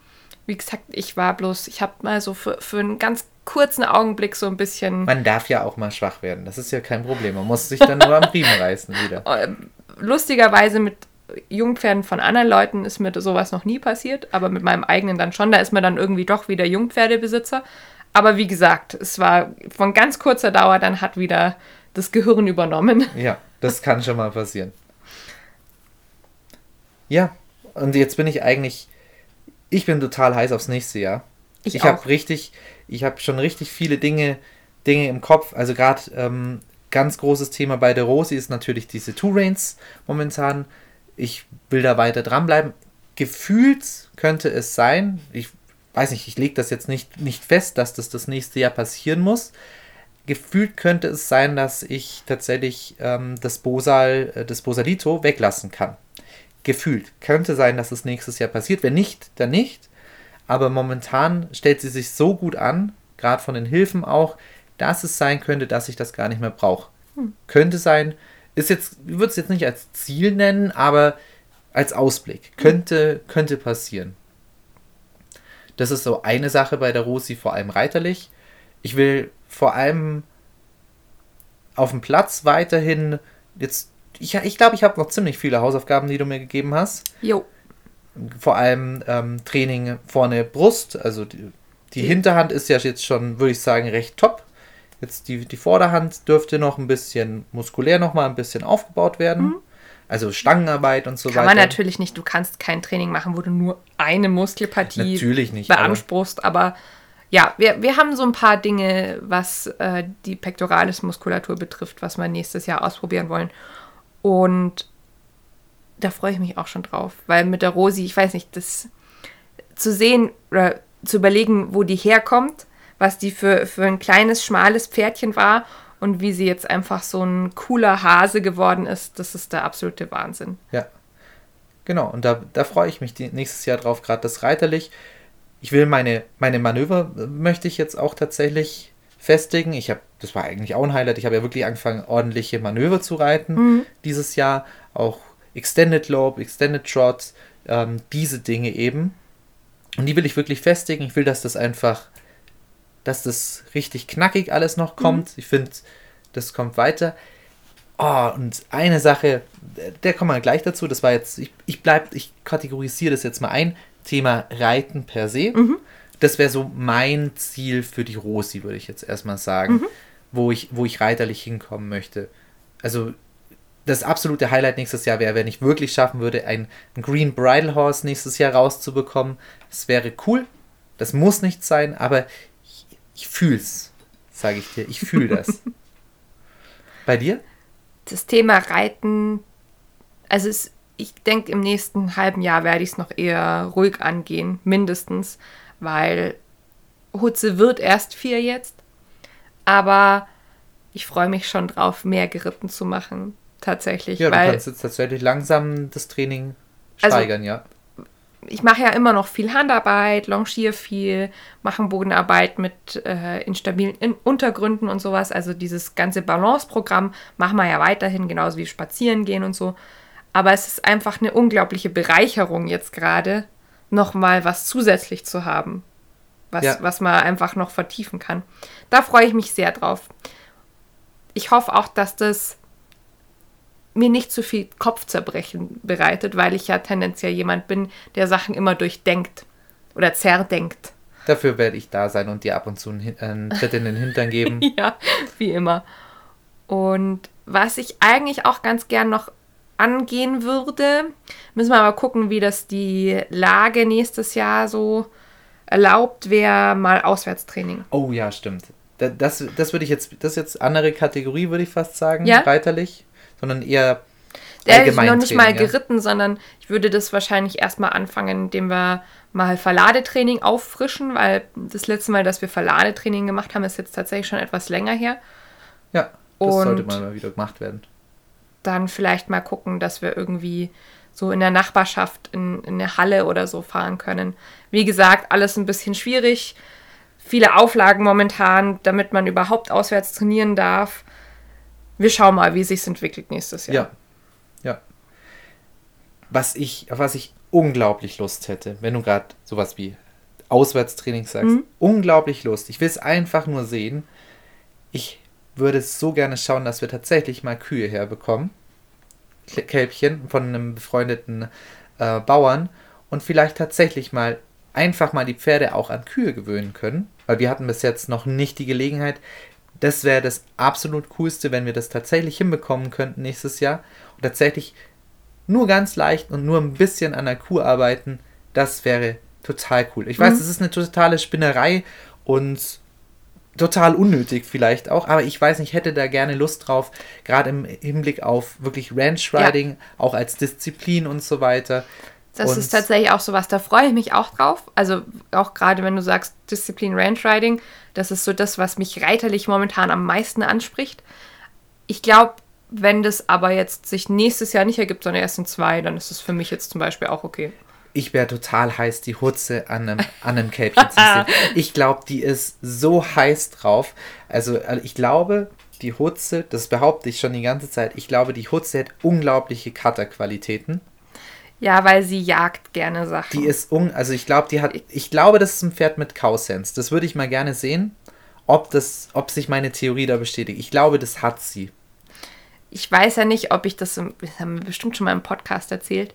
Wie gesagt, ich war bloß, ich habe mal so für, für einen ganz kurzen Augenblick so ein bisschen. Man darf ja auch mal schwach werden. Das ist ja kein Problem. Man muss sich dann nur am *laughs* Riemen reißen wieder. Äh, lustigerweise mit Jungpferden von anderen Leuten ist mir sowas noch nie passiert, aber mit meinem eigenen dann schon. Da ist man dann irgendwie doch wieder Jungpferdebesitzer. Aber wie gesagt, es war von ganz kurzer Dauer, dann hat wieder das Gehirn übernommen. *laughs* Ja, das kann schon mal passieren. Ja, und jetzt bin ich eigentlich, ich bin total heiß aufs nächste Jahr. Ich, ich habe richtig, ich habe schon richtig viele Dinge, Dinge im Kopf. Also gerade ähm, ganz großes Thema bei der Rosi ist natürlich diese Two Reins momentan. Ich will da weiter dranbleiben. Gefühlt könnte es sein, ich weiß nicht, ich lege das jetzt nicht, nicht fest, dass das das nächste Jahr passieren muss. Gefühlt könnte es sein, dass ich tatsächlich ähm, das Bosal, äh, das Bosalito weglassen kann gefühlt. Könnte sein, dass es nächstes Jahr passiert. Wenn nicht, dann nicht. Aber momentan stellt sie sich so gut an, gerade von den Hilfen auch, dass es sein könnte, dass ich das gar nicht mehr brauche. Hm. Könnte sein, ist jetzt, ich würde es jetzt nicht als Ziel nennen, aber als Ausblick. Könnte, könnte passieren. Das ist so eine Sache bei der Rosi, vor allem reiterlich. Ich will vor allem auf dem Platz weiterhin jetzt ich, ich glaube, ich habe noch ziemlich viele Hausaufgaben, die du mir gegeben hast. Jo. Vor allem ähm, Training vorne Brust, also die, die. Hinterhand ist ja jetzt schon, würde ich sagen, recht top. Jetzt die, die Vorderhand dürfte noch ein bisschen muskulär noch mal ein bisschen aufgebaut werden. Mhm. Also Stangenarbeit und so Kann weiter. Kann man natürlich nicht. Du kannst kein Training machen, wo du nur eine Muskelpartie natürlich nicht, beanspruchst. Aber, aber ja, wir, wir haben so ein paar Dinge, was äh, die Pectoralis-Muskulatur betrifft, was wir nächstes Jahr ausprobieren wollen. Und da freue ich mich auch schon drauf, weil mit der Rosi, ich weiß nicht, das zu sehen oder zu überlegen, wo die herkommt, was die für, für ein kleines, schmales Pferdchen war und wie sie jetzt einfach so ein cooler Hase geworden ist, das ist der absolute Wahnsinn. Ja. Genau, und da, da freue ich mich nächstes Jahr drauf, gerade das Reiterlich. Ich will meine, meine Manöver, äh, möchte ich jetzt auch tatsächlich festigen. Ich habe, das war eigentlich auch ein Highlight, ich habe ja wirklich angefangen, ordentliche Manöver zu reiten mhm. dieses Jahr. Auch Extended Lobe, Extended Trot, ähm, diese Dinge eben. Und die will ich wirklich festigen. Ich will, dass das einfach, dass das richtig knackig alles noch kommt. Mhm. Ich finde, das kommt weiter. Oh, und eine Sache, der kommen wir gleich dazu. Das war jetzt, ich, ich bleib, ich kategorisiere das jetzt mal ein. Thema Reiten per se. Mhm das wäre so mein Ziel für die Rosi, würde ich jetzt erstmal sagen, mhm. wo, ich, wo ich reiterlich hinkommen möchte. Also das absolute Highlight nächstes Jahr wäre, wenn ich wirklich schaffen würde, ein, ein Green Bridal Horse nächstes Jahr rauszubekommen. Das wäre cool. Das muss nicht sein, aber ich, fühl's, sage ich dir. Ich fühle das. *laughs* Bei dir? Das Thema Reiten, also es, ich denke, im nächsten halben Jahr werde ich es noch eher ruhig angehen, mindestens, weil Hutze wird erst vier jetzt. Aber ich freue mich schon drauf, mehr geritten zu machen. Tatsächlich. Ja, weil du kannst jetzt tatsächlich langsam das Training Also- steigern, ja. Ich mache ja immer noch viel Handarbeit, longiere viel, mache Bodenarbeit mit äh, instabilen in Untergründen und sowas. Also dieses ganze Balanceprogramm machen wir ja weiterhin, genauso wie spazieren gehen und so. Aber es ist einfach eine unglaubliche Bereicherung jetzt gerade, nochmal was zusätzlich zu haben, was, Ja. was man einfach noch vertiefen kann. Da freue ich mich sehr drauf. Ich hoffe auch, dass das mir nicht zu viel Kopfzerbrechen bereitet, weil ich ja tendenziell jemand bin, der Sachen immer durchdenkt oder zerdenkt. Dafür werde ich da sein und dir ab und zu einen, einen Tritt in den Hintern geben. *laughs* Ja, wie immer. Und was ich eigentlich auch ganz gern noch angehen würde, müssen wir aber gucken, wie das die Lage nächstes Jahr so erlaubt, wäre mal Auswärtstraining. Oh ja, stimmt. Da- Das, das würde ich jetzt, das ist jetzt andere Kategorie, würde ich fast sagen, Ja? reiterlich, sondern eher Der ist noch nicht mal ja. geritten, sondern ich würde das wahrscheinlich erstmal anfangen, indem wir mal Verladetraining auffrischen, weil das letzte Mal, dass wir Verladetraining gemacht haben, ist jetzt tatsächlich schon etwas länger her. Ja, das Und- sollte mal wieder gemacht werden. Dann vielleicht mal gucken, dass wir irgendwie so in der Nachbarschaft in, in eine Halle oder so fahren können. Wie gesagt, alles ein bisschen schwierig. Viele Auflagen momentan, damit man überhaupt auswärts trainieren darf. Wir schauen mal, wie sich entwickelt nächstes Jahr. Ja. Ja. Was ich, auf was ich unglaublich Lust hätte, wenn du gerade sowas wie Auswärtstraining sagst, Mhm. unglaublich Lust. Ich will es einfach nur sehen. Ich würde so gerne schauen, dass wir tatsächlich mal Kühe herbekommen. Kälbchen von einem befreundeten äh, Bauern und vielleicht tatsächlich mal einfach mal die Pferde auch an Kühe gewöhnen können, weil wir hatten bis jetzt noch nicht die Gelegenheit. Das wäre das absolut coolste, wenn wir das tatsächlich hinbekommen könnten nächstes Jahr und tatsächlich nur ganz leicht und nur ein bisschen an der Kuh arbeiten. Das wäre total cool. Ich weiß, Mhm. es ist eine totale Spinnerei und total unnötig vielleicht auch, aber ich weiß nicht, ich hätte da gerne Lust drauf, gerade im Hinblick auf wirklich Ranch Riding, auch als Disziplin und so weiter. Das Und- ist tatsächlich auch sowas, da freue ich mich auch drauf. Also auch gerade wenn du sagst Disziplin Ranch Riding, das ist so das, was mich reiterlich momentan am meisten anspricht. Ich glaube, wenn das aber jetzt sich nächstes Jahr nicht ergibt, sondern erst in zwei, dann ist es für mich jetzt zum Beispiel auch okay. Ich wäre total heiß, die Hutze an einem, an einem Kälbchen zu sehen. *laughs* Ich glaube, die ist so heiß drauf. Also äh, ich glaube, die Hutze, das behaupte ich schon die ganze Zeit, ich glaube, die Hutze hat unglaubliche Cutter-Qualitäten. Ja, weil sie jagt gerne Sachen. Die ist un, also ich glaube, die hat, ich glaube, das ist ein Pferd mit Cow-Sense. Das würde ich mal gerne sehen, ob das, ob sich meine Theorie da bestätigt. Ich glaube, das hat sie. ich weiß ja nicht, ob ich das, das haben wir bestimmt schon mal im Podcast erzählt.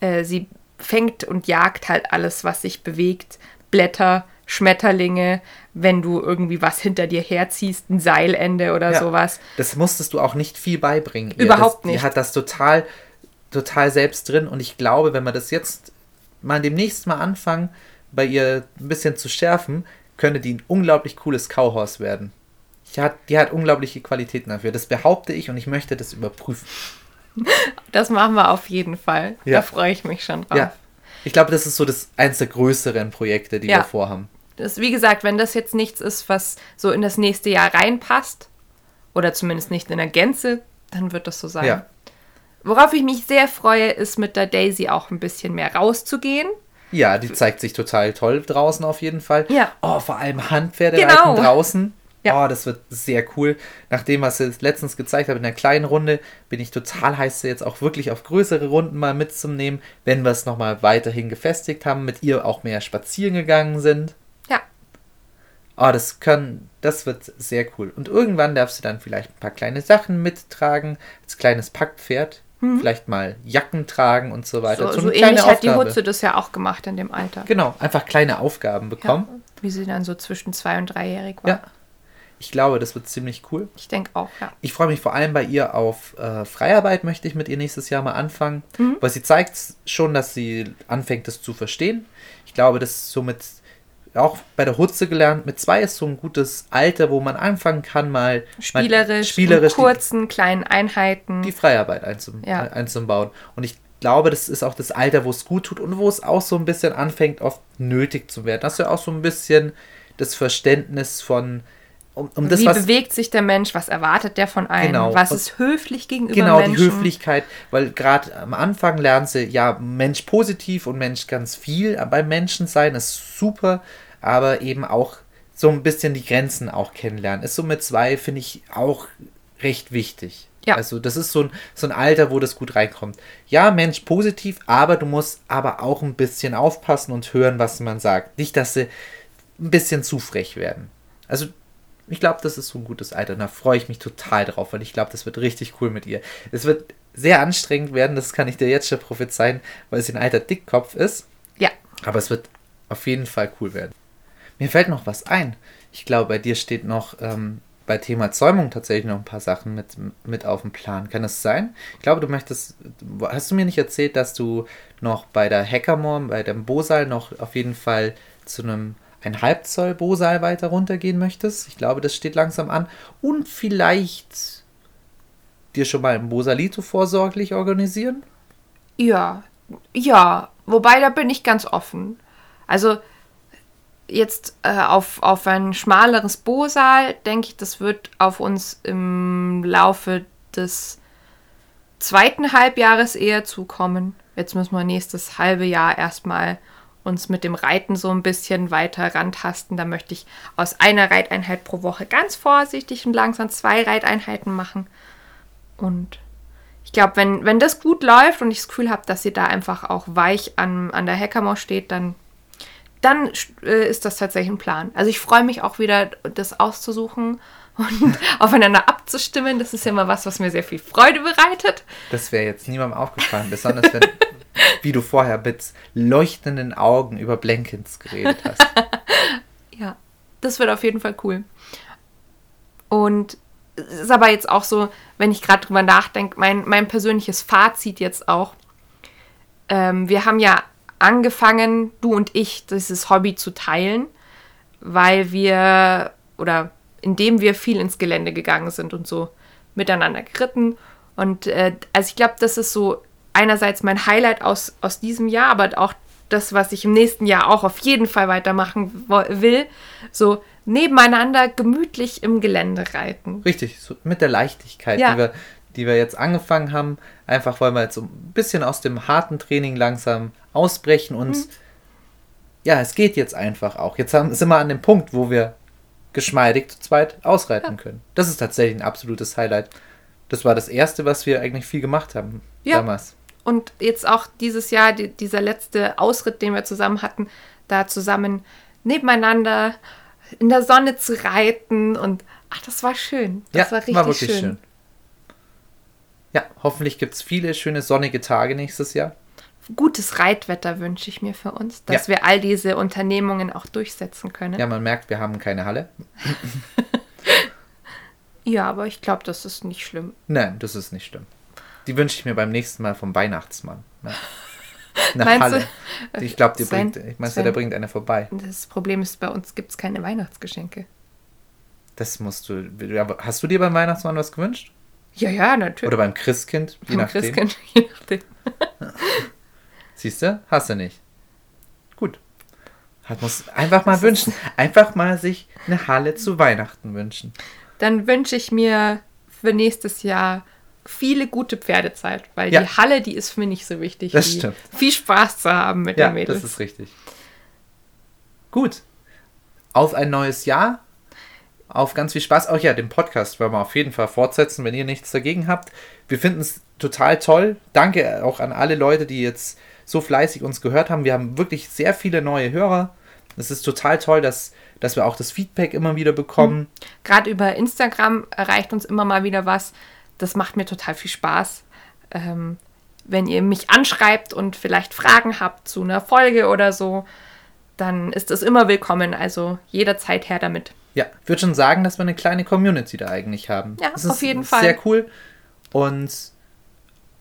Äh, sie fängt und jagt halt alles, was sich bewegt. Blätter, Schmetterlinge, wenn du irgendwie was hinter dir herziehst, ein Seilende oder Ja. sowas. Das musstest du auch nicht viel beibringen. Überhaupt das, Die nicht. hat das total, total selbst drin. Und ich glaube, wenn wir das jetzt mal demnächst mal anfangen, bei ihr ein bisschen zu schärfen, könnte die ein unglaublich cooles Cowhorse werden. Die hat, die hat unglaubliche Qualitäten dafür. Das behaupte ich und ich möchte das überprüfen. *laughs* Das machen wir auf jeden Fall. Ja. Da freue ich mich schon drauf. Ja. Ich glaube, das ist so das eins der größeren Projekte, die Ja. wir vorhaben. Das, wie gesagt, wenn das jetzt nichts ist, was so in das nächste Jahr reinpasst, oder zumindest nicht in der Gänze, dann wird das so sein. Ja. Worauf ich mich sehr freue, ist mit der Daisy auch ein bisschen mehr rauszugehen. Ja, die zeigt sich total toll draußen auf jeden Fall. Ja. Oh, vor allem Handpferde Genau. draußen. Ja. Oh, das wird sehr cool. Nachdem, was sie letztens gezeigt hat in der kleinen Runde, bin ich total heiß, sie jetzt auch wirklich auf größere Runden mal mitzunehmen, wenn wir es nochmal weiterhin gefestigt haben, mit ihr auch mehr spazieren gegangen sind. Ja, Oh, das können, das wird sehr cool. Und irgendwann darfst du dann vielleicht ein paar kleine Sachen mittragen, als kleines Packpferd. Vielleicht mal Jacken tragen und so weiter. Mhm. so, so kleine ähnlich hat die Aufgabe. Hutze das ja auch gemacht in dem Alter. Genau, einfach kleine Aufgaben bekommen. Ja, wie sie dann so zwischen zwei und dreijährig war. Ja. Ich glaube, das wird ziemlich cool. Ich denke auch, ja. Ich freue mich vor allem bei ihr auf äh, Freiarbeit, möchte ich mit ihr nächstes Jahr mal anfangen. Mhm. Weil sie zeigt schon, dass sie anfängt, das zu verstehen. Ich glaube, das ist somit auch bei der Hutze gelernt, mit zwei ist so ein gutes Alter, wo man anfangen kann, mal Spielerisch, mal, spielerisch kurzen, kleinen Einheiten. die, die Freiarbeit einzum, Ja. einzubauen. Und ich glaube, das ist auch das Alter, wo es gut tut und wo es auch so ein bisschen anfängt, oft nötig zu werden. Dass du auch so ein bisschen das Verständnis von, um, um das, Wie was bewegt sich der Mensch? Was erwartet der von einem? Genau. Was ist höflich gegenüber Genau, Menschen? die Höflichkeit, weil gerade am Anfang lernen sie, ja, Mensch positiv und Mensch ganz viel. Beim Menschen sein ist super, aber eben auch so ein bisschen die Grenzen auch kennenlernen. Ist so mit zwei, finde ich, auch recht wichtig. Ja. Also das ist so ein, so ein Alter, wo das gut reinkommt. Ja, Mensch positiv, aber du musst aber auch ein bisschen aufpassen und hören, was man sagt. Nicht, dass sie ein bisschen zu frech werden. Also ich glaube, das ist so ein gutes Alter. Und da freue ich mich total drauf, weil ich glaube, das wird richtig cool mit ihr. Es wird sehr anstrengend werden, das kann ich dir jetzt schon prophezeien, weil sie ein alter Dickkopf ist. Ja, Aber es wird auf jeden Fall cool werden. Mir fällt noch was ein. Ich glaube, bei dir steht noch ähm, bei Thema Zäumung tatsächlich noch ein paar Sachen mit, mit auf dem Plan. Kann das sein? Ich glaube, du möchtest. Hast du mir nicht erzählt, dass du noch bei der Hackermore, bei dem Bosal noch auf jeden Fall zu einem ein Halbzoll Bosal weiter runtergehen möchtest? Ich glaube, das steht langsam an. Und vielleicht dir schon mal ein Bosalito vorsorglich organisieren? ja, ja. Wobei, da bin ich ganz offen. Also, jetzt äh, auf, auf ein schmaleres Bosal, denke ich, das wird auf uns im Laufe des zweiten Halbjahres eher zukommen. Jetzt müssen wir nächstes halbe Jahr erstmal uns mit dem Reiten so ein bisschen weiter rantasten. Da möchte ich aus einer Reiteinheit pro Woche ganz vorsichtig und langsam zwei Reiteinheiten machen. Und ich glaube, wenn, wenn das gut läuft und ich das Gefühl habe, dass sie da einfach auch weich an, an der Hackermauer steht, dann, dann äh, ist das tatsächlich ein Plan. Also ich freue mich auch wieder, das auszusuchen *laughs* und aufeinander abzustimmen. Das ist ja immer was, was mir sehr viel Freude bereitet. Das wäre jetzt niemandem aufgefallen, besonders wenn, *laughs* wie du vorher mit leuchtenden Augen über Blankens geredet hast. *laughs* Ja, das wird auf jeden Fall cool. Und es ist aber jetzt auch so, wenn ich gerade drüber nachdenke, mein, mein persönliches Fazit jetzt auch. Ähm, wir haben ja angefangen, du und ich, dieses Hobby zu teilen, weil wir oder indem wir viel ins Gelände gegangen sind und so miteinander geritten. Und äh, also ich glaube, das ist so einerseits mein Highlight aus, aus diesem Jahr, aber auch das, was ich im nächsten Jahr auch auf jeden Fall weitermachen will. So nebeneinander gemütlich im Gelände reiten. Richtig, so mit der Leichtigkeit, Ja. die, wir, die wir jetzt angefangen haben. Einfach weil wir jetzt so ein bisschen aus dem harten Training langsam ausbrechen und Mhm. ja, es geht jetzt einfach auch. Jetzt haben, sind wir an dem Punkt, wo wir geschmeidig zu zweit ausreiten können. Das ist tatsächlich ein absolutes Highlight. Das war das erste, was wir eigentlich viel gemacht haben Ja. damals. Und jetzt auch dieses Jahr, die, dieser letzte Ausritt, den wir zusammen hatten, da zusammen nebeneinander in der Sonne zu reiten und ach, das war schön. Das ja, war richtig wirklich schön. schön. Ja, hoffentlich gibt es viele schöne sonnige Tage nächstes Jahr. Gutes Reitwetter wünsche ich mir für uns, dass Ja. wir all diese Unternehmungen auch durchsetzen können. Ja, man merkt, wir haben keine Halle. *laughs* Ja, aber ich glaube, das ist nicht schlimm. Nein, das ist nicht schlimm. Die wünsche ich mir beim nächsten Mal vom Weihnachtsmann. Ja. *laughs* Eine Meinst Halle. du? Ich glaube, bringt, ich meine, Sven. der bringt eine vorbei. Das Problem ist, bei uns gibt es keine Weihnachtsgeschenke. Das musst du. Hast du dir beim Weihnachtsmann was gewünscht? Ja, ja, natürlich. Oder beim Christkind? Je Beim nachdem. Christkind, *laughs* je nachdem. Siehst du? Hast du nicht. Gut. Hat muss einfach mal wünschen. Einfach mal sich eine Halle zu Weihnachten wünschen. Dann wünsche ich mir für nächstes Jahr viele gute Pferdezeit, weil Ja. die Halle, die ist mir nicht so wichtig. Das stimmt. Viel Spaß zu haben mit Ja, den Mädels. das ist richtig. Gut. Auf ein neues Jahr. Auf ganz viel Spaß. Auch ja, den Podcast wollen wir auf jeden Fall fortsetzen, wenn ihr nichts dagegen habt. Wir finden es total toll. Danke auch an alle Leute, die jetzt so fleißig uns gehört haben. Wir haben wirklich sehr viele neue Hörer. Es ist total toll, dass, dass wir auch das Feedback immer wieder bekommen. Gerade über Instagram erreicht uns immer mal wieder was. Das macht mir total viel Spaß. Ähm, wenn ihr mich anschreibt und vielleicht Fragen habt zu einer Folge oder so, dann ist es immer willkommen. Also jederzeit her damit. Ja, ich würde schon sagen, dass wir eine kleine Community da eigentlich haben. Ja, Das ist auf jeden Fall. Sehr cool. Und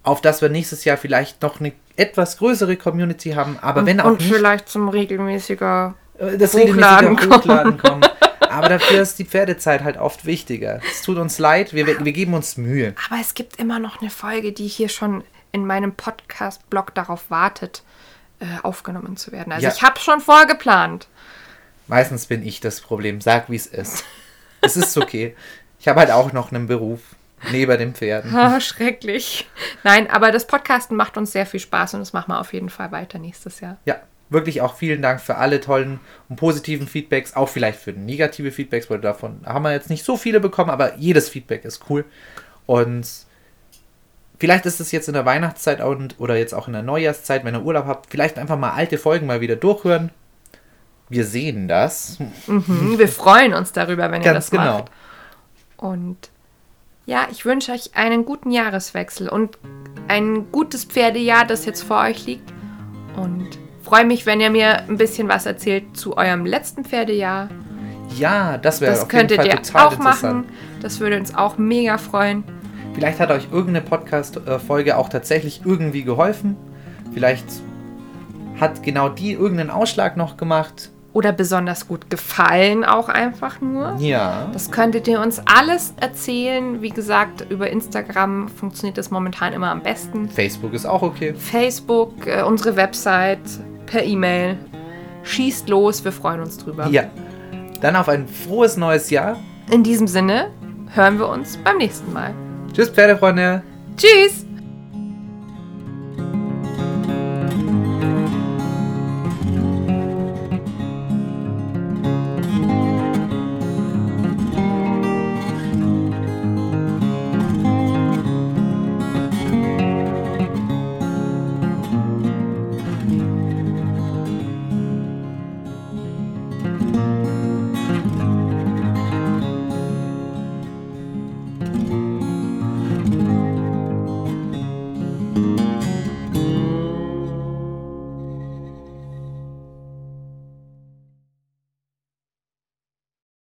auf dass wir nächstes Jahr vielleicht noch eine etwas größere Community haben, aber wenn auch und nicht, vielleicht zum regelmäßiger äh, das Hochladen regelmäßige Hochladen kommen. *laughs* Aber dafür ist die Pferdezeit halt oft wichtiger. Es tut uns leid, wir, wir geben uns Mühe. Aber es gibt immer noch eine Folge, die hier schon in meinem Podcast-Blog darauf wartet, äh, aufgenommen zu werden. Also Ja. ich habe schon vorgeplant. Meistens bin ich das Problem. Sag, wie es ist. Es ist okay. Ich habe halt auch noch einen Beruf neben den Pferden. *laughs* Ah, schrecklich. Nein, aber das Podcasten macht uns sehr viel Spaß und das machen wir auf jeden Fall weiter nächstes Jahr. Ja, wirklich auch vielen Dank für alle tollen und positiven Feedbacks, auch vielleicht für negative Feedbacks, weil davon haben wir jetzt nicht so viele bekommen, aber jedes Feedback ist cool. Und vielleicht ist es jetzt in der Weihnachtszeit und, oder jetzt auch in der Neujahrszeit, wenn ihr Urlaub habt, vielleicht einfach mal alte Folgen mal wieder durchhören. Wir sehen das. Mhm, wir freuen uns darüber, wenn ihr Ganz das genau. macht. Und ja, ich wünsche euch einen guten Jahreswechsel und ein gutes Pferdejahr, das jetzt vor euch liegt. Und freue mich, wenn ihr mir ein bisschen was erzählt zu eurem letzten Pferdejahr. Ja, das wäre Das auf jeden könntet Fall ihr total auch interessant. machen. Das würde uns auch mega freuen. Vielleicht hat euch irgendeine Podcast-Folge auch tatsächlich irgendwie geholfen. Vielleicht hat genau die irgendeinen Ausschlag noch gemacht. Oder besonders gut gefallen auch einfach nur. Ja. Das könntet ihr uns alles erzählen. Wie gesagt, über Instagram funktioniert das momentan immer am besten. Facebook ist auch okay. Facebook, äh, unsere Website, per E-Mail. Schießt los, wir freuen uns drüber. Ja. Dann auf ein frohes neues Jahr. In diesem Sinne hören wir uns beim nächsten Mal. Tschüss, Pferdefreunde. Tschüss!